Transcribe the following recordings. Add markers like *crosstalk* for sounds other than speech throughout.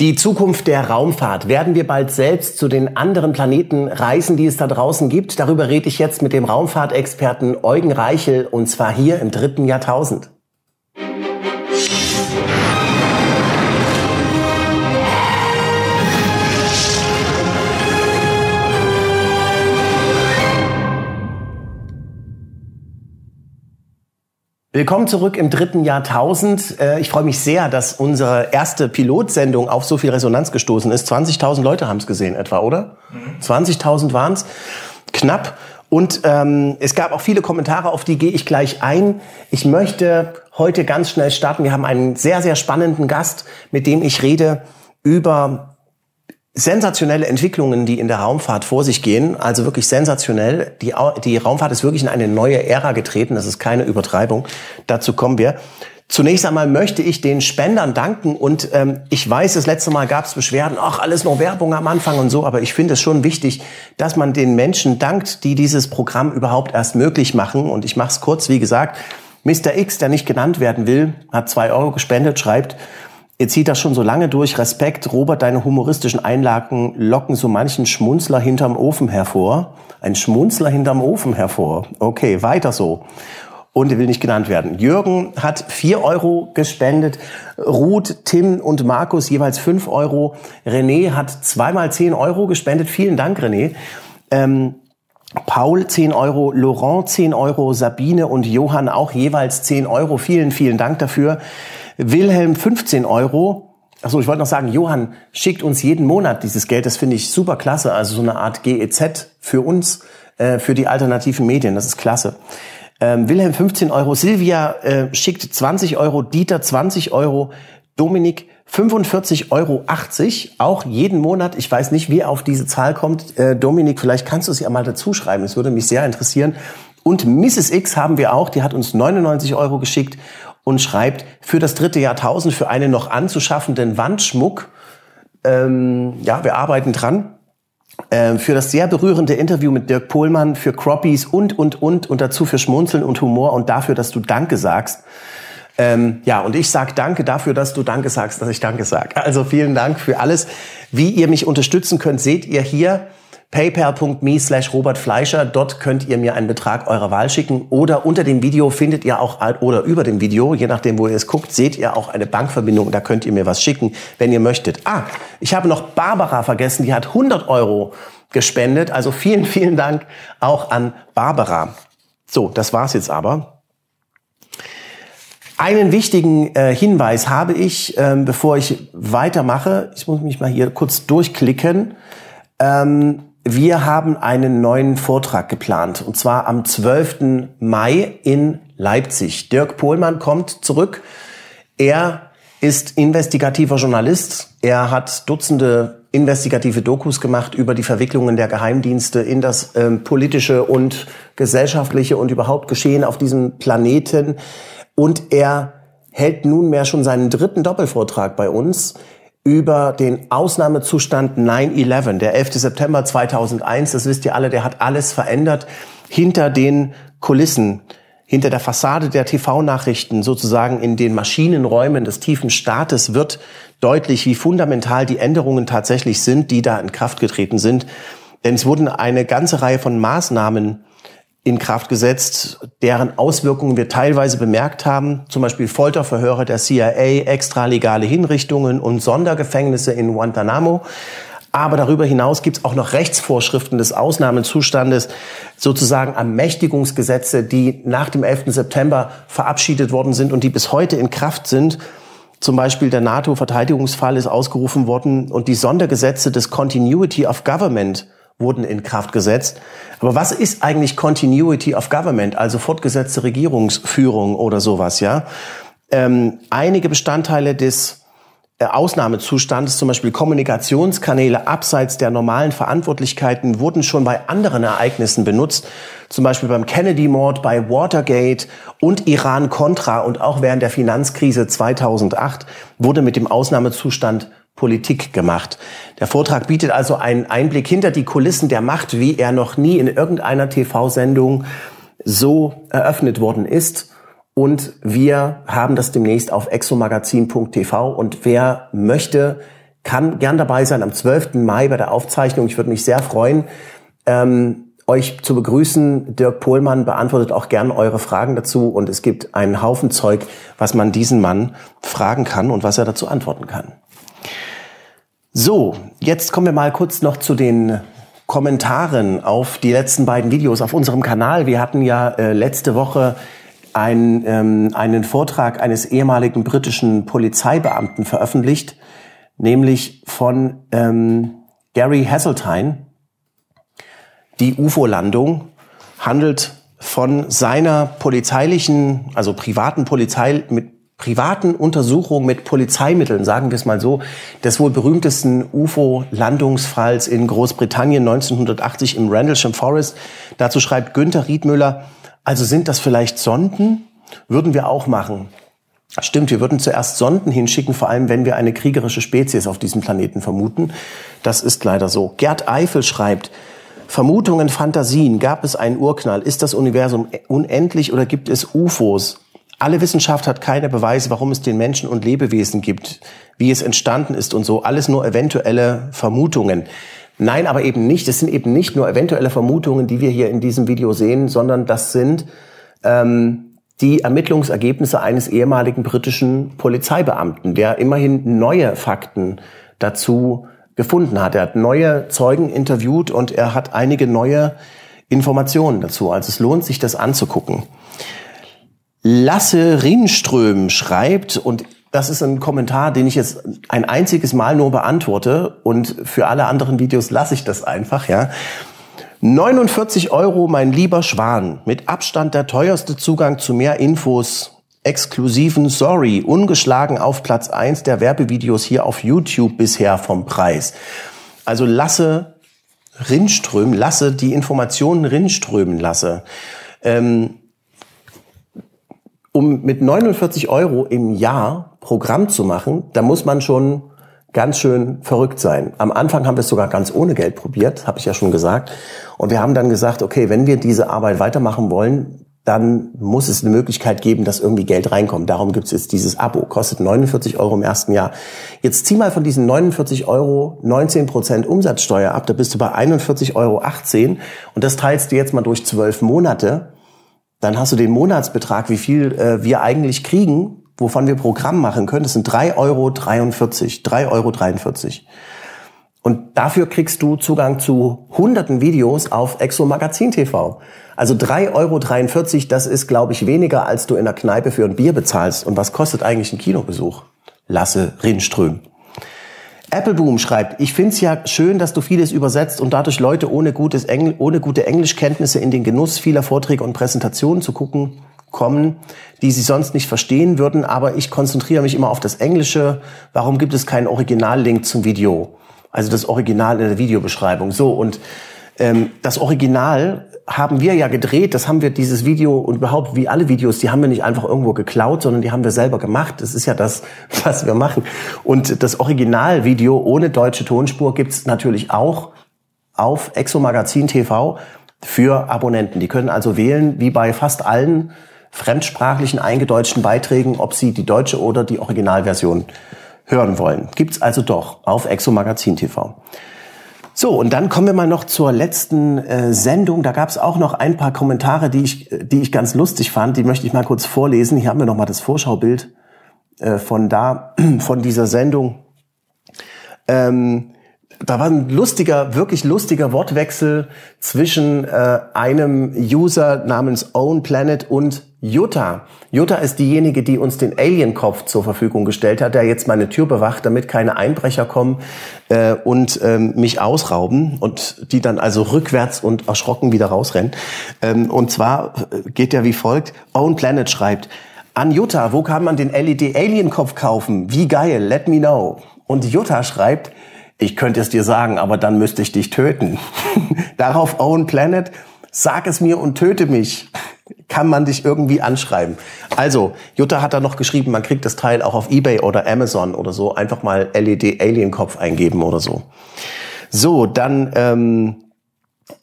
Die Zukunft der Raumfahrt. Werden wir bald selbst zu den anderen Planeten reisen, die es da draußen gibt? Darüber rede ich jetzt mit dem Raumfahrtexperten Eugen Reichel und zwar hier im dritten Jahrtausend. Willkommen zurück im dritten Jahrtausend. Äh, ich freue mich sehr, dass unsere erste Pilotsendung auf so viel Resonanz gestoßen ist. 20.000 Leute haben es gesehen etwa, oder? Mhm. 20.000 waren es. Knapp. Und ähm, es gab auch viele Kommentare, auf die gehe ich gleich ein. Ich möchte heute ganz schnell starten. Wir haben einen sehr, sehr spannenden Gast, mit dem ich rede über sensationelle Entwicklungen, die in der Raumfahrt vor sich gehen, also wirklich sensationell. Die, die Raumfahrt ist wirklich in eine neue Ära getreten, das ist keine Übertreibung. Dazu kommen wir. Zunächst einmal möchte ich den Spendern danken und ähm, ich weiß, das letzte Mal gab es Beschwerden, ach, alles nur Werbung am Anfang und so, aber ich finde es schon wichtig, dass man den Menschen dankt, die dieses Programm überhaupt erst möglich machen. Und ich mache es kurz, wie gesagt, Mr. X, der nicht genannt werden will, hat zwei Euro gespendet, schreibt, Ihr zieht das schon so lange durch. Respekt, Robert, deine humoristischen Einlagen locken so manchen Schmunzler hinterm Ofen hervor. Ein Schmunzler hinterm Ofen hervor. Okay, weiter so. Und er will nicht genannt werden. Jürgen hat vier Euro gespendet. Ruth, Tim und Markus jeweils fünf Euro. René hat zweimal zehn Euro gespendet. Vielen Dank, René. Ähm, Paul 10 Euro, Laurent 10 Euro, Sabine und Johann auch jeweils 10 Euro. Vielen, vielen Dank dafür. Wilhelm 15 Euro. Achso, ich wollte noch sagen, Johann schickt uns jeden Monat dieses Geld. Das finde ich super klasse. Also so eine Art GEZ für uns, äh, für die alternativen Medien. Das ist klasse. Ähm, Wilhelm 15 Euro, Silvia äh, schickt 20 Euro, Dieter 20 Euro, Dominik 45,80 Euro, auch jeden Monat. Ich weiß nicht, wie er auf diese Zahl kommt. Äh, Dominik, vielleicht kannst du es ja mal dazu schreiben. Es würde mich sehr interessieren. Und Mrs. X haben wir auch, die hat uns 99 Euro geschickt und schreibt, für das dritte Jahrtausend, für einen noch anzuschaffenden Wandschmuck, ähm, ja, wir arbeiten dran, äh, für das sehr berührende Interview mit Dirk Pohlmann, für Croppies und, und, und, und dazu für Schmunzeln und Humor und dafür, dass du Danke sagst. Ähm, ja, und ich sag Danke dafür, dass du Danke sagst, dass ich Danke sag. Also vielen Dank für alles. Wie ihr mich unterstützen könnt, seht ihr hier paypal.me slash Robert Fleischer. Dort könnt ihr mir einen Betrag eurer Wahl schicken. Oder unter dem Video findet ihr auch, oder über dem Video, je nachdem, wo ihr es guckt, seht ihr auch eine Bankverbindung. Da könnt ihr mir was schicken, wenn ihr möchtet. Ah, ich habe noch Barbara vergessen. Die hat 100 Euro gespendet. Also vielen, vielen Dank auch an Barbara. So, das war's jetzt aber. Einen wichtigen äh, Hinweis habe ich, ähm, bevor ich weitermache. Ich muss mich mal hier kurz durchklicken. Ähm, wir haben einen neuen Vortrag geplant und zwar am 12. Mai in Leipzig. Dirk Pohlmann kommt zurück. Er ist investigativer Journalist. Er hat Dutzende investigative Dokus gemacht über die Verwicklungen der Geheimdienste in das ähm, politische und gesellschaftliche und überhaupt Geschehen auf diesem Planeten. Und er hält nunmehr schon seinen dritten Doppelvortrag bei uns über den Ausnahmezustand 9-11, der 11. September 2001. Das wisst ihr alle, der hat alles verändert hinter den Kulissen, hinter der Fassade der TV-Nachrichten, sozusagen in den Maschinenräumen des tiefen Staates wird deutlich, wie fundamental die Änderungen tatsächlich sind, die da in Kraft getreten sind. Denn es wurden eine ganze Reihe von Maßnahmen in Kraft gesetzt, deren Auswirkungen wir teilweise bemerkt haben, zum Beispiel Folterverhöre der CIA, extralegale Hinrichtungen und Sondergefängnisse in Guantanamo. Aber darüber hinaus gibt es auch noch Rechtsvorschriften des Ausnahmezustandes, sozusagen Ermächtigungsgesetze, die nach dem 11. September verabschiedet worden sind und die bis heute in Kraft sind. Zum Beispiel der NATO-Verteidigungsfall ist ausgerufen worden und die Sondergesetze des Continuity of Government wurden in Kraft gesetzt. Aber was ist eigentlich Continuity of Government, also fortgesetzte Regierungsführung oder sowas, ja? Ähm, einige Bestandteile des äh, Ausnahmezustandes, zum Beispiel Kommunikationskanäle abseits der normalen Verantwortlichkeiten, wurden schon bei anderen Ereignissen benutzt, zum Beispiel beim Kennedy-Mord, bei Watergate und Iran-Contra und auch während der Finanzkrise 2008 wurde mit dem Ausnahmezustand Politik gemacht. Der Vortrag bietet also einen Einblick hinter die Kulissen der Macht, wie er noch nie in irgendeiner TV-Sendung so eröffnet worden ist. Und wir haben das demnächst auf exomagazin.tv. Und wer möchte, kann gern dabei sein am 12. Mai bei der Aufzeichnung. Ich würde mich sehr freuen, ähm, euch zu begrüßen. Dirk Pohlmann beantwortet auch gern eure Fragen dazu und es gibt einen Haufen Zeug, was man diesen Mann fragen kann und was er dazu antworten kann. So, jetzt kommen wir mal kurz noch zu den Kommentaren auf die letzten beiden Videos auf unserem Kanal. Wir hatten ja äh, letzte Woche ein, ähm, einen Vortrag eines ehemaligen britischen Polizeibeamten veröffentlicht, nämlich von ähm, Gary Hasseltine. Die UFO-Landung handelt von seiner polizeilichen, also privaten Polizei mit privaten Untersuchung mit Polizeimitteln, sagen wir es mal so, des wohl berühmtesten UFO-Landungsfalls in Großbritannien 1980 im Rendlesham Forest. Dazu schreibt Günther Riedmüller, also sind das vielleicht Sonden? Würden wir auch machen. Stimmt, wir würden zuerst Sonden hinschicken, vor allem wenn wir eine kriegerische Spezies auf diesem Planeten vermuten. Das ist leider so. Gerd Eifel schreibt, Vermutungen, Fantasien, gab es einen Urknall? Ist das Universum unendlich oder gibt es UFOs? Alle Wissenschaft hat keine Beweise, warum es den Menschen und Lebewesen gibt, wie es entstanden ist und so. Alles nur eventuelle Vermutungen. Nein, aber eben nicht. Es sind eben nicht nur eventuelle Vermutungen, die wir hier in diesem Video sehen, sondern das sind ähm, die Ermittlungsergebnisse eines ehemaligen britischen Polizeibeamten, der immerhin neue Fakten dazu gefunden hat. Er hat neue Zeugen interviewt und er hat einige neue Informationen dazu. Also es lohnt sich, das anzugucken. Lasse Rinström schreibt, und das ist ein Kommentar, den ich jetzt ein einziges Mal nur beantworte und für alle anderen Videos lasse ich das einfach, ja. 49 Euro, mein lieber Schwan. Mit Abstand der teuerste Zugang zu mehr Infos. Exklusiven Sorry. Ungeschlagen auf Platz eins der Werbevideos hier auf YouTube bisher vom Preis. Also lasse rinströmen, lasse die Informationen rinströmen lasse. Ähm, um mit 49 Euro im Jahr Programm zu machen, da muss man schon ganz schön verrückt sein. Am Anfang haben wir es sogar ganz ohne Geld probiert, habe ich ja schon gesagt. Und wir haben dann gesagt, okay, wenn wir diese Arbeit weitermachen wollen, dann muss es eine Möglichkeit geben, dass irgendwie Geld reinkommt. Darum gibt es jetzt dieses Abo. Kostet 49 Euro im ersten Jahr. Jetzt zieh mal von diesen 49 Euro 19 Prozent Umsatzsteuer ab. Da bist du bei 41,18 Euro. Und das teilst du jetzt mal durch zwölf Monate dann hast du den Monatsbetrag, wie viel äh, wir eigentlich kriegen, wovon wir Programm machen können. Das sind 3,43 Euro. 3,43 Euro. Und dafür kriegst du Zugang zu hunderten Videos auf Exo Magazin TV. Also 3,43 Euro, das ist, glaube ich, weniger, als du in der Kneipe für ein Bier bezahlst. Und was kostet eigentlich ein Kinobesuch? Lasse Rinström. Appleboom schreibt, ich find's ja schön, dass du vieles übersetzt und dadurch Leute ohne, gutes Engl ohne gute Englischkenntnisse in den Genuss vieler Vorträge und Präsentationen zu gucken kommen, die sie sonst nicht verstehen würden, aber ich konzentriere mich immer auf das Englische. Warum gibt es keinen Originallink zum Video? Also das Original in der Videobeschreibung. So, und ähm, das Original haben wir ja gedreht, das haben wir dieses Video und überhaupt wie alle Videos, die haben wir nicht einfach irgendwo geklaut, sondern die haben wir selber gemacht. Das ist ja das, *laughs* was wir machen. Und das Originalvideo ohne deutsche Tonspur gibt's natürlich auch auf Exo Magazin TV für Abonnenten. Die können also wählen, wie bei fast allen fremdsprachlichen eingedeutschten Beiträgen, ob sie die deutsche oder die Originalversion hören wollen. Gibt's also doch auf Exo Magazin TV. So, und dann kommen wir mal noch zur letzten äh, Sendung. Da gab es auch noch ein paar Kommentare, die ich, die ich ganz lustig fand. Die möchte ich mal kurz vorlesen. Hier haben wir noch mal das Vorschaubild äh, von da, *clears throat* von dieser Sendung. Ähm, da war ein lustiger, wirklich lustiger Wortwechsel zwischen äh, einem User namens Own Planet und Jutta. Jutta ist diejenige, die uns den Alien-Kopf zur Verfügung gestellt hat, der jetzt meine Tür bewacht, damit keine Einbrecher kommen äh, und ähm, mich ausrauben und die dann also rückwärts und erschrocken wieder rausrennen. Ähm, und zwar äh, geht der wie folgt. Own Planet schreibt, an Jutta, wo kann man den LED-Alien-Kopf kaufen? Wie geil, let me know. Und Jutta schreibt, ich könnte es dir sagen, aber dann müsste ich dich töten. *laughs* Darauf Own Planet, sag es mir und töte mich. Kann man dich irgendwie anschreiben? Also, Jutta hat da noch geschrieben, man kriegt das Teil auch auf Ebay oder Amazon oder so. Einfach mal LED Alien Kopf eingeben oder so. So, dann ähm,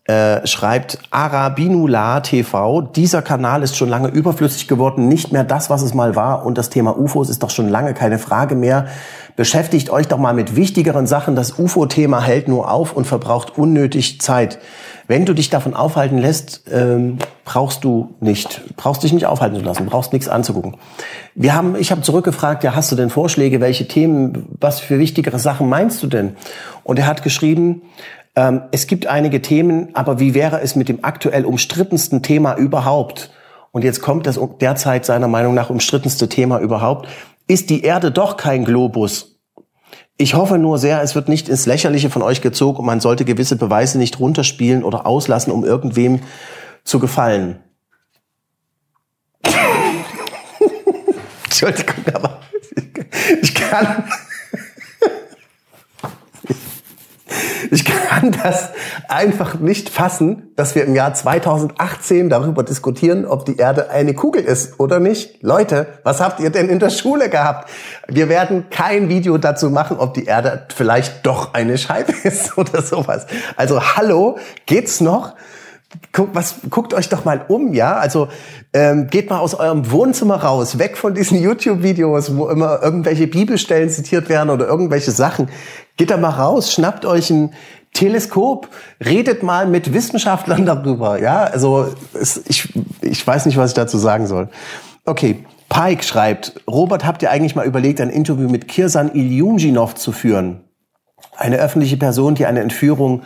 äh, schreibt Arabinula TV, dieser Kanal ist schon lange überflüssig geworden, nicht mehr das, was es mal war und das Thema UFOs ist doch schon lange keine Frage mehr. Beschäftigt euch doch mal mit wichtigeren Sachen. Das UFO-Thema hält nur auf und verbraucht unnötig Zeit. Wenn du dich davon aufhalten lässt, ähm, brauchst du nicht, brauchst dich nicht aufhalten zu lassen, brauchst nichts anzugucken. Wir haben, ich habe zurückgefragt, ja, hast du denn Vorschläge, welche Themen, was für wichtigere Sachen meinst du denn? Und er hat geschrieben, ähm, es gibt einige Themen, aber wie wäre es mit dem aktuell umstrittensten Thema überhaupt? Und jetzt kommt das derzeit seiner Meinung nach umstrittenste Thema überhaupt. Ist die Erde doch kein Globus? Ich hoffe nur sehr, es wird nicht ins Lächerliche von euch gezogen und man sollte gewisse Beweise nicht runterspielen oder auslassen, um irgendwem zu gefallen. *laughs* Entschuldigung, aber ich kann, Ich kann das einfach nicht fassen, dass wir im Jahr 2018 darüber diskutieren, ob die Erde eine Kugel ist oder nicht. Leute, was habt ihr denn in der Schule gehabt? Wir werden kein Video dazu machen, ob die Erde vielleicht doch eine Scheibe *laughs* ist oder sowas. Also hallo, geht's noch? Guckt, was, guckt euch doch mal um, ja? Also ähm, geht mal aus eurem Wohnzimmer raus, weg von diesen *laughs* YouTube-Videos, wo immer irgendwelche Bibelstellen zitiert werden oder irgendwelche Sachen. Geht da mal raus, schnappt euch ein Teleskop, redet mal mit Wissenschaftlern darüber. Ja, also es, ich, ich weiß nicht, was ich dazu sagen soll. Okay, Pike schreibt, Robert, habt ihr eigentlich mal überlegt, ein Interview mit Kirsan Ilyumjinov zu führen? Eine öffentliche Person, die eine Entführung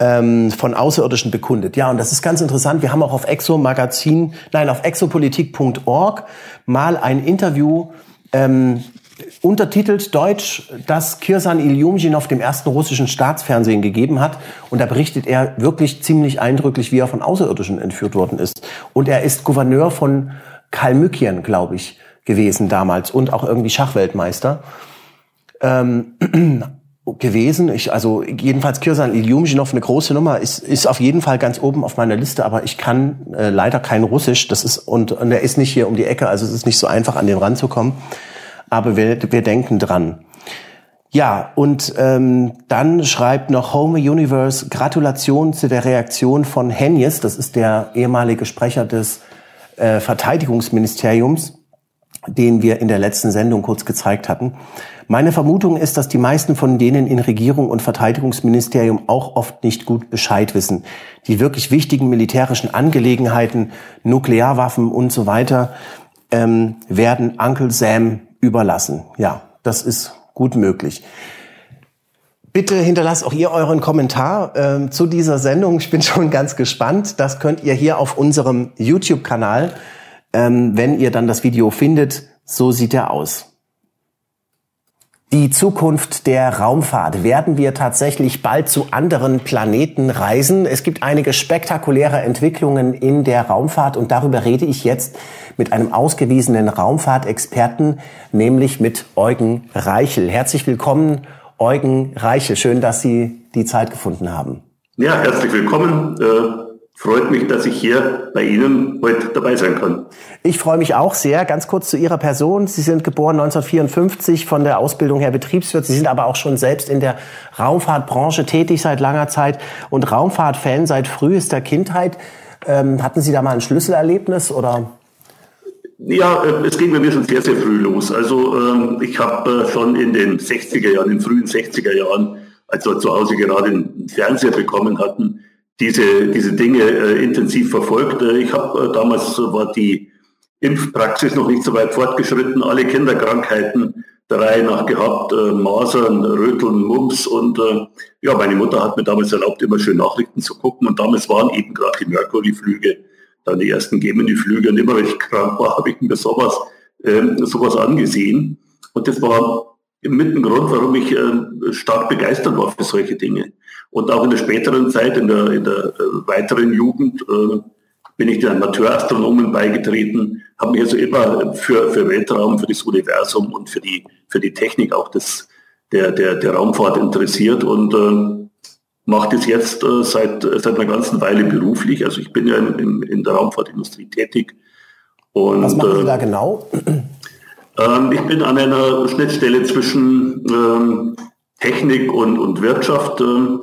ähm, von Außerirdischen bekundet. Ja, und das ist ganz interessant. Wir haben auch auf Exo Magazin, nein, auf exopolitik.org mal ein Interview ähm, untertitelt Deutsch, das Kirsan Ilyumjinov dem ersten russischen Staatsfernsehen gegeben hat. Und da berichtet er wirklich ziemlich eindrücklich, wie er von Außerirdischen entführt worden ist. Und er ist Gouverneur von Kalmykien, glaube ich, gewesen damals und auch irgendwie Schachweltmeister. Ähm, gewesen. Ich, also jedenfalls Kirsan Ilyumjinov, eine große Nummer, ist, ist auf jeden Fall ganz oben auf meiner Liste, aber ich kann äh, leider kein Russisch. Das ist und, und er ist nicht hier um die Ecke, also es ist nicht so einfach an den ranzukommen aber wir, wir denken dran. Ja, und ähm, dann schreibt noch Home Universe Gratulation zu der Reaktion von Henjes, das ist der ehemalige Sprecher des äh, Verteidigungsministeriums, den wir in der letzten Sendung kurz gezeigt hatten. Meine Vermutung ist, dass die meisten von denen in Regierung und Verteidigungsministerium auch oft nicht gut Bescheid wissen. Die wirklich wichtigen militärischen Angelegenheiten, Nuklearwaffen und so weiter, ähm, werden Uncle Sam überlassen. Ja, das ist gut möglich. Bitte hinterlasst auch ihr euren Kommentar äh, zu dieser Sendung. Ich bin schon *laughs* ganz gespannt. Das könnt ihr hier auf unserem YouTube-Kanal, ähm, wenn ihr dann das Video findet. So sieht er aus. Die Zukunft der Raumfahrt. Werden wir tatsächlich bald zu anderen Planeten reisen? Es gibt einige spektakuläre Entwicklungen in der Raumfahrt und darüber rede ich jetzt mit einem ausgewiesenen Raumfahrtexperten, nämlich mit Eugen Reichel. Herzlich willkommen, Eugen Reichel. Schön, dass Sie die Zeit gefunden haben. Ja, herzlich willkommen. Äh freut mich, dass ich hier bei Ihnen heute dabei sein kann. Ich freue mich auch sehr. Ganz kurz zu Ihrer Person. Sie sind geboren 1954 von der Ausbildung her Betriebswirt. Sie sind aber auch schon selbst in der Raumfahrtbranche tätig seit langer Zeit und Raumfahrtfan seit frühester Kindheit. Ähm, hatten Sie da mal ein Schlüsselerlebnis oder? Ja, äh, es ging bei mir schon sehr, sehr früh los. Also ähm, ich habe äh, schon in den 60er Jahren, in den frühen 60er Jahren, als wir zu Hause gerade einen Fernseher bekommen hatten, diese, diese Dinge äh, intensiv verfolgt. Äh, ich habe äh, damals war die Impfpraxis noch nicht so weit fortgeschritten, alle Kinderkrankheiten der Reihe nach gehabt, äh, Masern, Röteln, Mumps und äh, ja, meine Mutter hat mir damals erlaubt, immer schön Nachrichten zu gucken und damals waren eben gerade die Mercury-Flüge, dann die ersten Gemini-Flüge und immer wenn ich krank war, *laughs* habe ich mir sowas, äh, sowas angesehen und das war mit ein Grund, warum ich äh, stark begeistert war für solche Dinge. Und auch in der späteren Zeit, in der, in der äh, weiteren Jugend, äh, bin ich den Amateurastronomen beigetreten, habe mich also immer für, für Weltraum, für das Universum und für die, für die Technik auch des, der, der, der Raumfahrt interessiert und äh, mache das jetzt äh, seit, seit einer ganzen Weile beruflich. Also ich bin ja in, in, in der Raumfahrtindustrie tätig. Und, Was machen Sie da genau? Ähm, ich bin an einer Schnittstelle zwischen ähm, Technik und, und Wirtschaft. Ähm,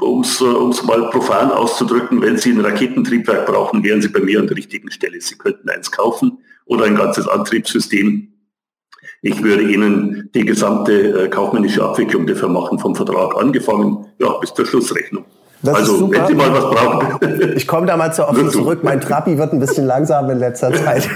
um es mal profan auszudrücken, wenn Sie ein Raketentriebwerk brauchen, wären Sie bei mir an der richtigen Stelle. Sie könnten eins kaufen oder ein ganzes Antriebssystem. Ich würde Ihnen die gesamte äh, kaufmännische Abwicklung dafür machen, vom Vertrag angefangen ja, bis zur Schlussrechnung. Das also, wenn Sie mal was brauchen. *laughs* Ich komme da mal zu offen zurück. Mein Trabi wird ein bisschen langsam in letzter *laughs* Zeit.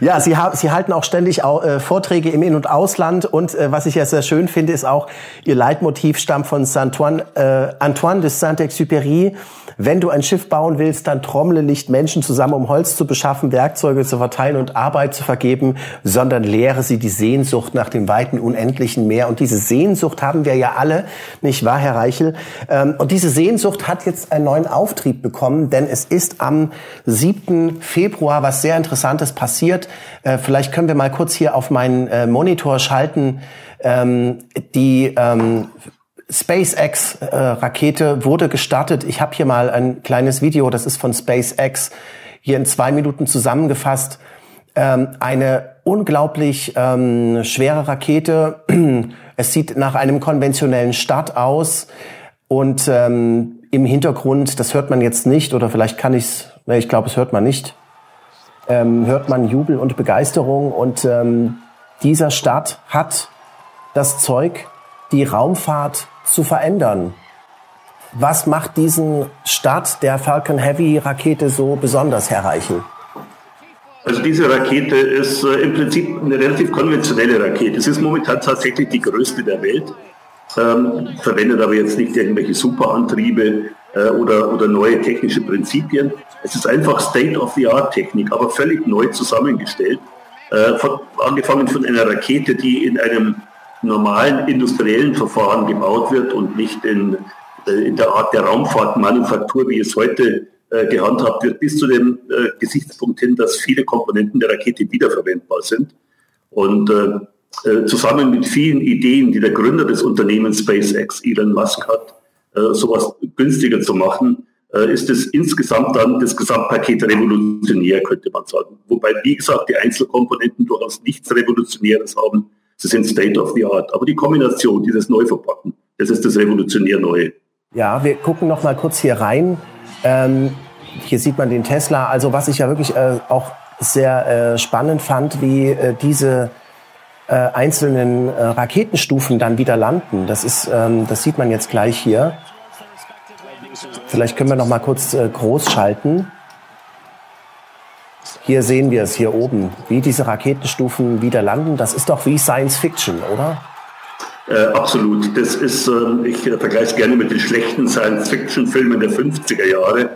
ja, Sie, haben, Sie halten auch ständig auch, äh, Vorträge im In- und Ausland. Und äh, was ich ja sehr schön finde, ist auch, Ihr Leitmotiv stammt von Saint-Antoine äh, Antoine de Saint-Exupéry. Wenn du ein Schiff bauen willst, dann trommle nicht Menschen zusammen, um Holz zu beschaffen, Werkzeuge zu verteilen und Arbeit zu vergeben, sondern lehre sie die Sehnsucht nach dem weiten, unendlichen Meer. Und diese Sehnsucht haben wir ja alle, nicht wahr, Herr Reichel? Ähm, und diese Sehnsucht hat jetzt einen neuen Auftrieb bekommen, denn es ist am 7. Februar was sehr Interessantes passiert. Äh, vielleicht können wir mal kurz hier auf meinen äh, Monitor schalten. Ähm, die ähm, SpaceX-Rakete äh, wurde gestartet. Ich habe hier mal ein kleines Video, das ist von SpaceX, hier in zwei Minuten zusammengefasst. Ähm, eine unglaublich ähm, schwere Rakete. *clears throat* Es sieht nach einem konventionellen Start aus und ähm, im Hintergrund, das hört man jetzt nicht oder vielleicht kann ich es, ne, ich glaube, es hört man nicht, ähm, hört man Jubel und Begeisterung und ähm, dieser Start hat das Zeug, die Raumfahrt zu verändern. Was macht diesen Start der Falcon Heavy Rakete so besonders, Herr Reichel? Also diese Rakete ist äh, im Prinzip eine relativ konventionelle Rakete. Es ist momentan tatsächlich die größte der Welt, ähm, verwendet aber jetzt nicht irgendwelche Superantriebe äh, oder, oder neue technische Prinzipien. Es ist einfach State-of-the-Art-Technik, aber völlig neu zusammengestellt. Äh, von, angefangen von einer Rakete, die in einem normalen industriellen Verfahren gebaut wird und nicht in, äh, in der Art der Raumfahrtmanufaktur, wie es heute äh, gehandhabt wird, bis zu dem äh, Gesichtspunkt hin, dass viele Komponenten der Rakete wiederverwendbar sind. Und äh, äh, zusammen mit vielen Ideen, die der Gründer des Unternehmens SpaceX, Elon Musk, hat, äh, sowas günstiger zu machen, ist es insgesamt dann das Gesamtpaket revolutionär, könnte man sagen. Wobei, wie gesagt, die Einzelkomponenten durchaus nichts Revolutionäres haben, Sie sind State of the Art. Aber die Kombination, dieses Neuverpacken, das ist das revolutionär Neue. Ja, wir gucken noch mal kurz hier rein. Ähm, hier sieht man den Tesla. Also was ich ja wirklich äh, auch sehr äh, spannend fand, wie äh, diese äh, einzelnen äh, Raketenstufen dann wieder landen. Das ist, ähm, das sieht man jetzt gleich hier. Vielleicht können wir noch mal kurz äh, groß schalten. Hier sehen wir es hier oben, wie diese Raketenstufen wieder landen. Das ist doch wie Science Fiction, oder? Äh, absolut. Das ist, äh, ich vergleiche es gerne mit den schlechten Science-Fiction-Filmen der 50er Jahre.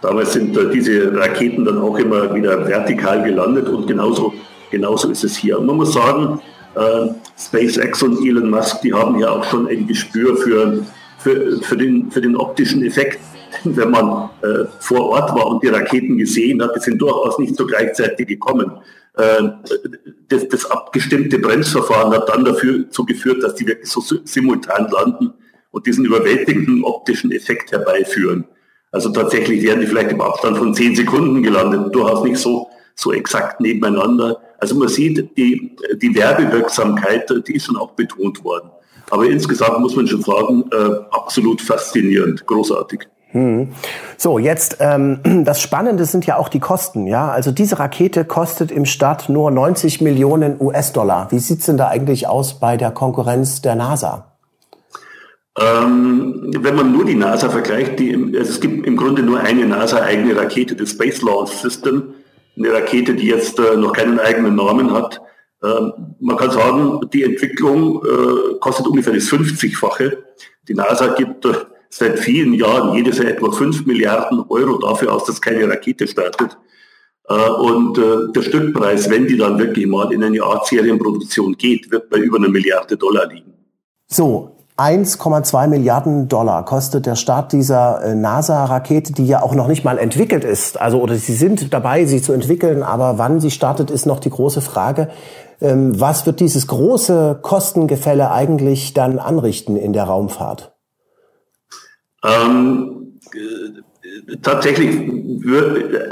Damals sind äh, diese Raketen dann auch immer wieder vertikal gelandet und genauso, genauso ist es hier. Und man muss sagen, äh, SpaceX und Elon Musk, die haben ja auch schon ein Gespür für, für, für, den, für den optischen Effekt *laughs* wenn man äh, vor Ort war und die Raketen gesehen hat, die sind durchaus nicht so gleichzeitig gekommen. Äh, das, das, abgestimmte Bremsverfahren hat dann dafür so geführt, dass die wirklich so simultan landen und diesen überwältigenden optischen Effekt herbeiführen. Also tatsächlich wären die vielleicht im Abstand von zehn Sekunden gelandet, durchaus nicht so, so exakt nebeneinander. Also man sieht, die, die Werbewirksamkeit, die ist schon auch betont worden. Aber insgesamt muss man schon sagen, äh, absolut faszinierend, großartig. Hm. So, jetzt ähm, *clears throat* das Spannende sind ja auch die Kosten. Ja, also diese Rakete kostet im Start nur 90 Millionen US-Dollar. Wie sieht's denn da eigentlich aus bei der Konkurrenz der NASA? Ähm, wenn man nur die NASA vergleicht, die, also es gibt im Grunde nur eine NASA-eigene Rakete, das Space Launch System, eine Rakete, die jetzt äh, noch keinen eigenen Namen hat. Ähm, man kann sagen, die Entwicklung äh, kostet ungefähr das 50-fache. Die NASA gibt äh, seit vielen Jahren jedes Jahr etwa 5 Milliarden Euro dafür aus, dass keine Rakete startet. Äh, und äh, der Stückpreis, wenn die dann wirklich mal in eine Art Serienproduktion geht, wird bei über einer Milliarde Dollar liegen. So, 1,2 Milliarden Dollar kostet der Start dieser äh, NASA-Rakete, die ja auch noch nicht mal entwickelt ist. Also, oder sie sind dabei, sie zu entwickeln, aber wann sie startet, ist noch die große Frage. Ähm, was wird dieses große Kostengefälle eigentlich dann anrichten in der Raumfahrt? Ähm, äh, tatsächlich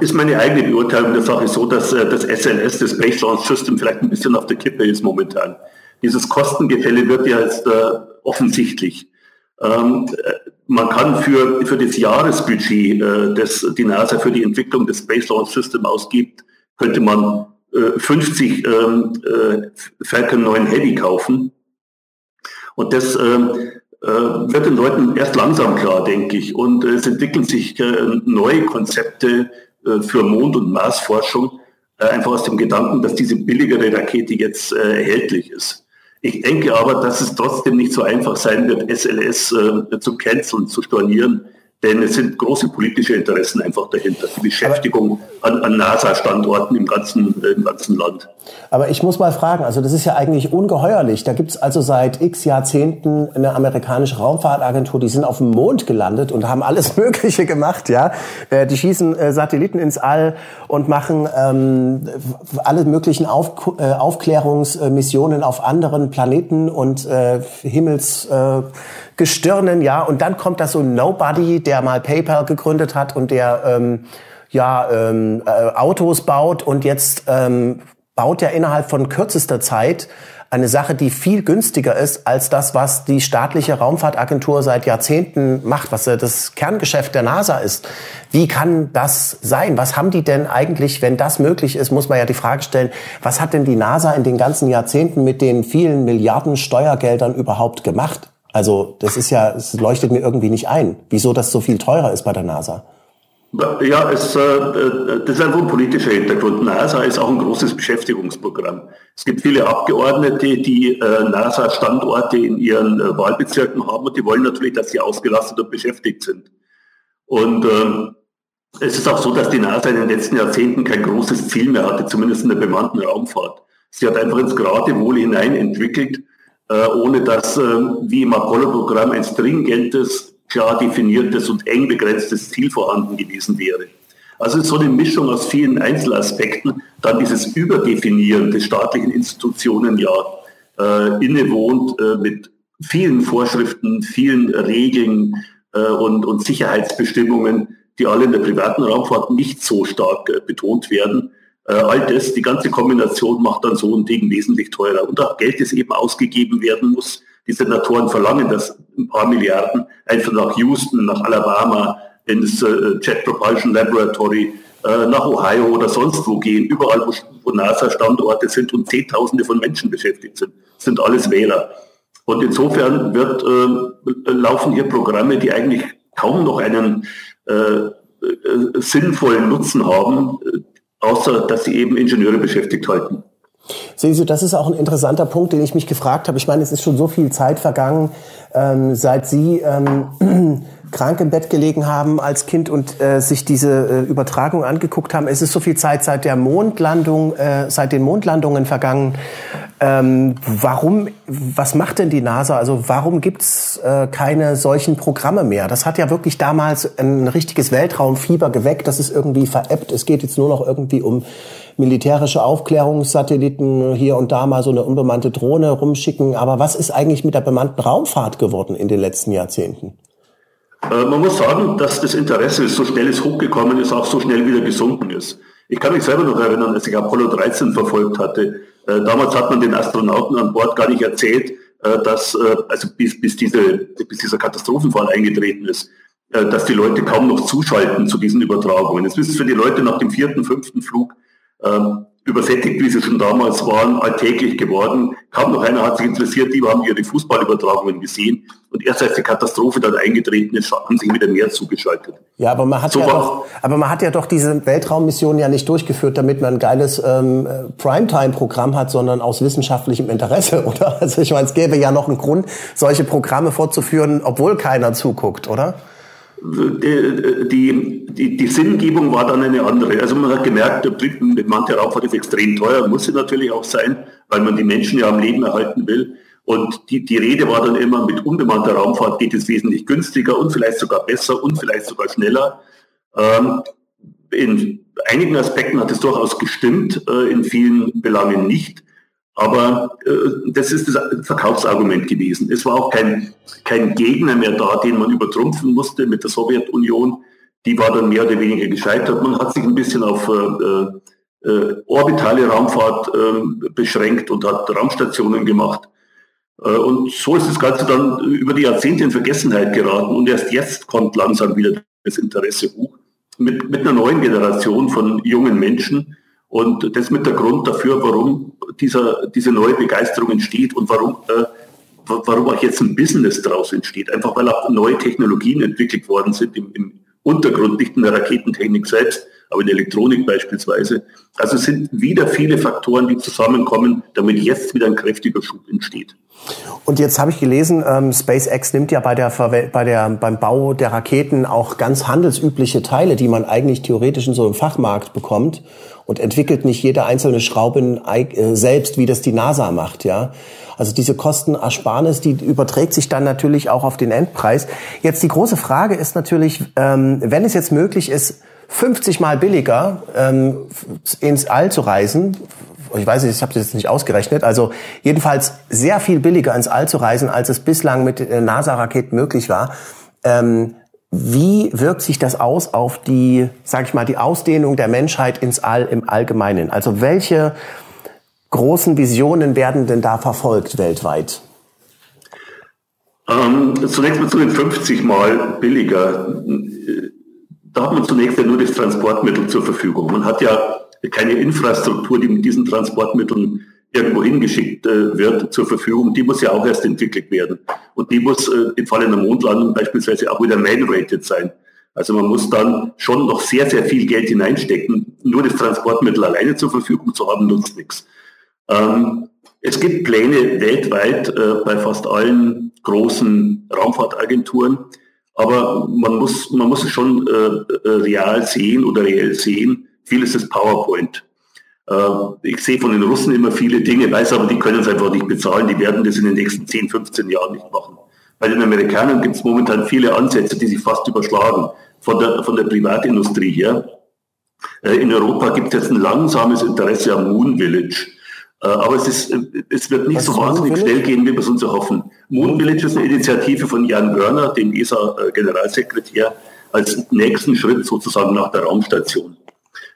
ist meine eigene Beurteilung der Sache so, dass äh, das SLS, das Space Launch System, vielleicht ein bisschen auf der Kippe ist momentan. Dieses Kostengefälle wird ja jetzt äh, offensichtlich. Ähm, äh, man kann für, für das Jahresbudget, äh, das die NASA für die Entwicklung des Space Launch System ausgibt, könnte man äh, 50 ähm, äh, Falcon 9 Heavy kaufen. Und das ähm, äh, wird den Leuten erst langsam klar, denke ich. Und es entwickeln sich äh, neue Konzepte äh, für Mond- und Marsforschung, einfach aus dem Gedanken, dass diese billigere Rakete jetzt erhältlich ist. Ich denke aber, dass es trotzdem nicht so einfach sein wird, SLS zu canceln, zu stornieren. Denn es sind große politische Interessen einfach dahinter, die Beschäftigung an, an NASA-Standorten im ganzen, im ganzen Land. Aber ich muss mal fragen, also das ist ja eigentlich ungeheuerlich. Da gibt's also seit x Jahrzehnten eine amerikanische Raumfahrtagentur, die sind auf dem Mond gelandet und haben alles *laughs* Mögliche gemacht. Ja, äh, Die schießen äh, Satelliten ins All und machen ähm, alle möglichen auf, äh, Aufklärungsmissionen auf anderen Planeten und äh, Himmels... Äh, Gestirnen, ja, und dann kommt da so Nobody, der mal PayPal gegründet hat und der ähm, ja ähm, äh, Autos baut und jetzt ähm, baut er innerhalb von kürzester Zeit eine Sache, die viel günstiger ist als das, was die staatliche Raumfahrtagentur seit Jahrzehnten macht, was das Kerngeschäft der NASA ist. Wie kann das sein? Was haben die denn eigentlich, wenn das möglich ist, muss man ja die Frage stellen, was hat denn die NASA in den ganzen Jahrzehnten mit den vielen Milliarden Steuergeldern überhaupt gemacht? Also das ist ja, es leuchtet mir irgendwie nicht ein, wieso das so viel teurer ist bei der NASA. Ja, es, äh, äh, das ist einfach ein politischer Hintergrund. NASA ist auch ein großes Beschäftigungsprogramm. Es gibt viele Abgeordnete, die äh, NASA-Standorte in ihren äh, Wahlbezirken haben und die wollen natürlich, dass sie ausgelastet und beschäftigt sind. Und ähm, es ist auch so, dass die NASA in den letzten Jahrzehnten kein großes Ziel mehr hatte, zumindest in der bemannten Raumfahrt. Sie hat einfach ins Geratewohl hinein entwickelt äh, ohne dass äh, wie im Apollo-Programm ein stringentes, klar definiertes und eng begrenztes Ziel vorhanden gewesen wäre. Also so eine Mischung aus vielen Einzelaspekten, dann dieses Überdefinieren des staatlichen Institutionen ja äh, innewohnt äh, mit vielen Vorschriften, vielen Regeln äh, und, und Sicherheitsbestimmungen, die alle in der privaten Raumfahrt nicht so stark äh, betont werden. Äh, all das, die ganze Kombination macht dann so ein Ding wesentlich teurer. Und auch Geld, das eben ausgegeben werden muss. Die Senatoren verlangen, dass ein paar Milliarden einfach nach Houston, nach Alabama, ins äh, Jet Propulsion Laboratory, äh, nach Ohio oder sonst wo gehen, überall, wo, wo NASA-Standorte sind und Zehntausende von Menschen beschäftigt sind, sind alles Wähler. Und insofern wird, äh, laufen hier Programme, die eigentlich kaum noch einen äh, äh sinnvollen Nutzen haben, außer dass sie eben Ingenieure beschäftigt halten. Sehen Sie, das ist auch ein interessanter Punkt, den ich mich gefragt habe. Ich meine, es ist schon so viel Zeit vergangen, ähm, seit Sie ähm, krank im Bett gelegen haben als Kind und äh, sich diese äh, Übertragung angeguckt haben. Es ist so viel Zeit seit der Mondlandung, äh, seit den Mondlandungen vergangen. Ähm, warum, was macht denn die NASA? Also warum gibt's äh, keine solchen Programme mehr? Das hat ja wirklich damals ein richtiges Weltraumfieber geweckt. Das ist irgendwie veräppt. Es geht jetzt nur noch irgendwie um militärische Aufklärungssatelliten, hier und da mal so eine unbemannte Drohne rumschicken. Aber was ist eigentlich mit der bemannten Raumfahrt geworden in den letzten Jahrzehnten? Äh, man muss sagen, dass das Interesse, so schnell es hochgekommen ist, auch so schnell wieder gesunken ist. Ich kann mich selber noch erinnern, als ich Apollo 13 verfolgt hatte. Äh, damals hat man den Astronauten an Bord gar nicht erzählt, äh, dass, also bis, bis, diese, bis dieser Katastrophenfall eingetreten ist, dass die Leute kaum noch zuschalten zu diesen Übertragungen. Jetzt ist es für die Leute nach dem vierten, fünften Flug ähm, übersättigt, wie sie schon damals waren, alltäglich geworden. Kaum noch einer hat sich interessiert, die haben ihre Fußballübertragungen gesehen. Und erst als die Katastrophe dann eingetreten ist, haben sich wieder mehr zugeschaltet. Ja, aber man hat, so ja, doch, aber man hat ja doch diese Weltraummission ja nicht durchgeführt, damit man ein geiles ähm, Primetime-Programm hat, sondern aus wissenschaftlichem Interesse, *laughs* oder? Also ich meine, es gäbe ja noch einen Grund, solche Programme fortzuführen, obwohl keiner zuguckt, oder? Die, die, die Sinngebung war dann eine andere. Also man hat gemerkt, der mancher Raumfahrt ist extrem teuer, muss sie natürlich auch sein, weil man die Menschen ja am Leben erhalten will. Und die, die Rede war dann immer, mit unbemannter Raumfahrt geht es wesentlich günstiger und vielleicht sogar besser und vielleicht sogar schneller. Ähm, in einigen Aspekten hat es durchaus gestimmt, äh, in vielen Belangen nicht. Aber äh, das ist das Verkaufsargument gewesen. Es war auch kein, kein Gegner mehr da, den man übertrumpfen musste mit der Sowjetunion. Die war dann mehr oder weniger gescheitert. Man hat sich ein bisschen auf äh, äh, orbitale Raumfahrt äh, beschränkt und hat Raumstationen gemacht. Äh, und so ist das Ganze dann über die Jahrzehnte in Vergessenheit geraten und erst jetzt kommt langsam wieder das Interesse hoch mit, mit einer neuen Generation von jungen Menschen. Und das mit der Grund dafür, warum dieser, diese neue Begeisterung entsteht und warum, äh, warum auch jetzt ein Business daraus entsteht. Einfach weil auch neue Technologien entwickelt worden sind im, im Untergrund, nicht in der Raketentechnik selbst, aber in der Elektronik beispielsweise. Also es sind wieder viele Faktoren, die zusammenkommen, damit jetzt wieder ein kräftiger Schub entsteht. Und jetzt habe ich gelesen, ähm, SpaceX nimmt ja bei der, bei der, beim Bau der Raketen auch ganz handelsübliche Teile, die man eigentlich theoretisch in so einem Fachmarkt bekommt und entwickelt nicht jede einzelne Schraube äh, selbst, wie das die NASA macht, ja. Also diese Kostenersparnis, die überträgt sich dann natürlich auch auf den Endpreis. Jetzt die große Frage ist natürlich, ähm, wenn es jetzt möglich ist, 50 mal billiger ähm, ins All zu reisen, ich weiß nicht, ich habe das jetzt nicht ausgerechnet, also jedenfalls sehr viel billiger ins All zu reisen, als es bislang mit äh, NASA-Raketen möglich war. Ähm, wie wirkt sich das aus auf die, sag ich mal, die Ausdehnung der Menschheit ins All im Allgemeinen? Also welche großen Visionen werden denn da verfolgt weltweit? Ähm, zunächst mal zu den 50 Mal billiger. Da hat man zunächst ja nur das Transportmittel zur Verfügung. Man hat ja keine Infrastruktur, die mit diesen Transportmitteln irgendwo hingeschickt äh, wird, zur Verfügung. Die muss ja auch erst entwickelt werden. Und die muss äh, im Fall einer Mondlandung beispielsweise auch wieder man-rated sein. Also man muss dann schon noch sehr, sehr viel Geld hineinstecken. Nur das Transportmittel alleine zur Verfügung zu haben, nutzt nichts. Ähm, es gibt Pläne weltweit äh, bei fast allen großen Raumfahrtagenturen, aber man muss, man muss es schon äh, äh real sehen oder reell sehen. Vieles ist PowerPoint. Äh, ich sehe von den Russen immer viele Dinge, weiß aber, die können es einfach nicht bezahlen. Die werden das in den nächsten 10, 15 Jahren nicht machen. Bei den Amerikanern gibt es momentan viele Ansätze, die sich fast überschlagen. Von der, von der Privatindustrie her. Äh, in Europa gibt es jetzt ein langsames Interesse am Moon Village. Äh, aber es, ist, es wird nicht Was so wahnsinnig schnell gehen, wie wir es uns erhoffen. Moon Village ist eine Initiative von Jan Wörner, dem ESA-Generalsekretär, als nächsten Schritt sozusagen nach der Raumstation.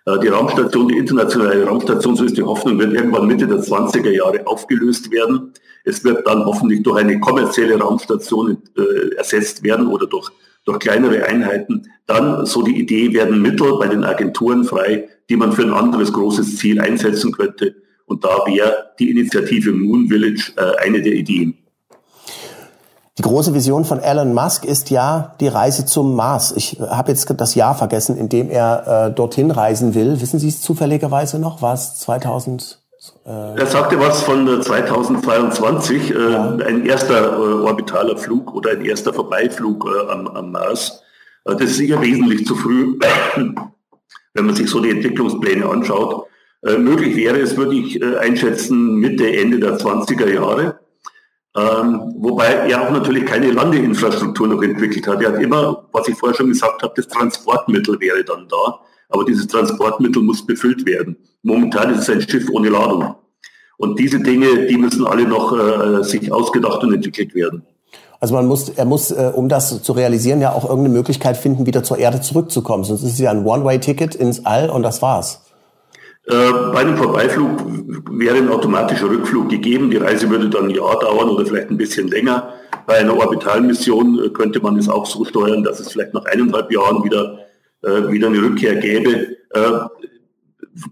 Äh, die Raumstation, die internationale Raumstation, so ist die Hoffnung, wird irgendwann Mitte der 20er Jahre aufgelöst werden. Es wird dann hoffentlich durch eine kommerzielle Raumstation äh, ersetzt werden oder durch, durch kleinere Einheiten. Dann, so die Idee, werden Mittel bei den Agenturen frei, die man für ein anderes großes Ziel einsetzen könnte. Und da wäre die Initiative Moon Village äh, eine der Ideen. Die große Vision von Elon Musk ist ja die Reise zum Mars. Ich habe jetzt das Jahr vergessen, in dem er äh, dorthin reisen will. Wissen Sie es zufälligerweise noch? War es 2000? Äh er sagte was von 2022, äh, ja. ein erster äh, orbitaler Flug oder ein erster Vorbeiflug äh, am, am, Mars. Äh, das ist sicher wesentlich zu früh, *clears throat* wenn man sich so die Entwicklungspläne anschaut. möglich wäre es, würde ich einschätzen, Mitte, Ende der 20er Jahre. Ähm, wobei er auch natürlich keine Landeinfrastruktur noch entwickelt hat. Er hat immer, was ich vorher schon gesagt habe, das Transportmittel wäre dann da. Aber dieses Transportmittel muss befüllt werden. Momentan ist es ein Schiff ohne Ladung. Und diese Dinge, die müssen alle noch äh, sich ausgedacht und entwickelt werden. Also man muss, er muss, äh, um das zu realisieren, ja auch irgendeine Möglichkeit finden, wieder zur Erde zurückzukommen. Sonst ist es ja ein One-Way-Ticket ins All und das war's. Äh, bei einem Vorbeiflug wäre ein automatischer Rückflug gegeben. Die Reise würde dann ein Jahr dauern oder vielleicht ein bisschen länger. Bei einer Orbitalmission äh, könnte man es auch so steuern, dass es vielleicht nach eineinhalb Jahren wieder, äh, wieder eine Rückkehr gäbe.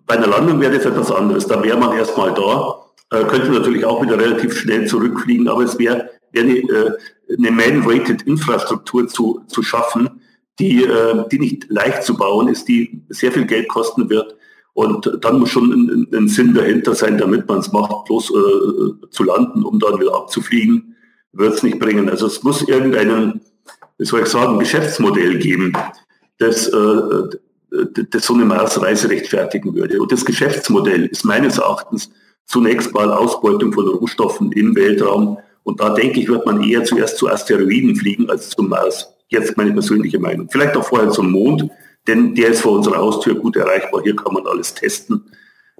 bei einer Landung wäre das etwas anderes. Da wäre man erstmal da, könnte natürlich auch wieder relativ schnell zurückfliegen, aber es wäre wär eine, eine man-rated Infrastruktur zu, zu schaffen, die, die nicht leicht zu bauen ist, die sehr viel Geld kosten wird und dann muss schon ein, ein Sinn dahinter sein, damit man es macht, bloß äh, zu landen, um dann wieder abzufliegen, wird es nicht bringen. Also es muss irgendeinen, wie soll ich sagen, Geschäftsmodell geben, das, äh, das so eine Marsreise rechtfertigen würde. Und das Geschäftsmodell ist meines Erachtens zunächst mal Ausbeutung von Rohstoffen im Weltraum. Und da denke ich, wird man eher zuerst zu Asteroiden fliegen als zum Mars. Jetzt meine persönliche Meinung. Vielleicht auch vorher zum Mond, denn der ist vor unserer Haustür gut erreichbar. Hier kann man alles testen.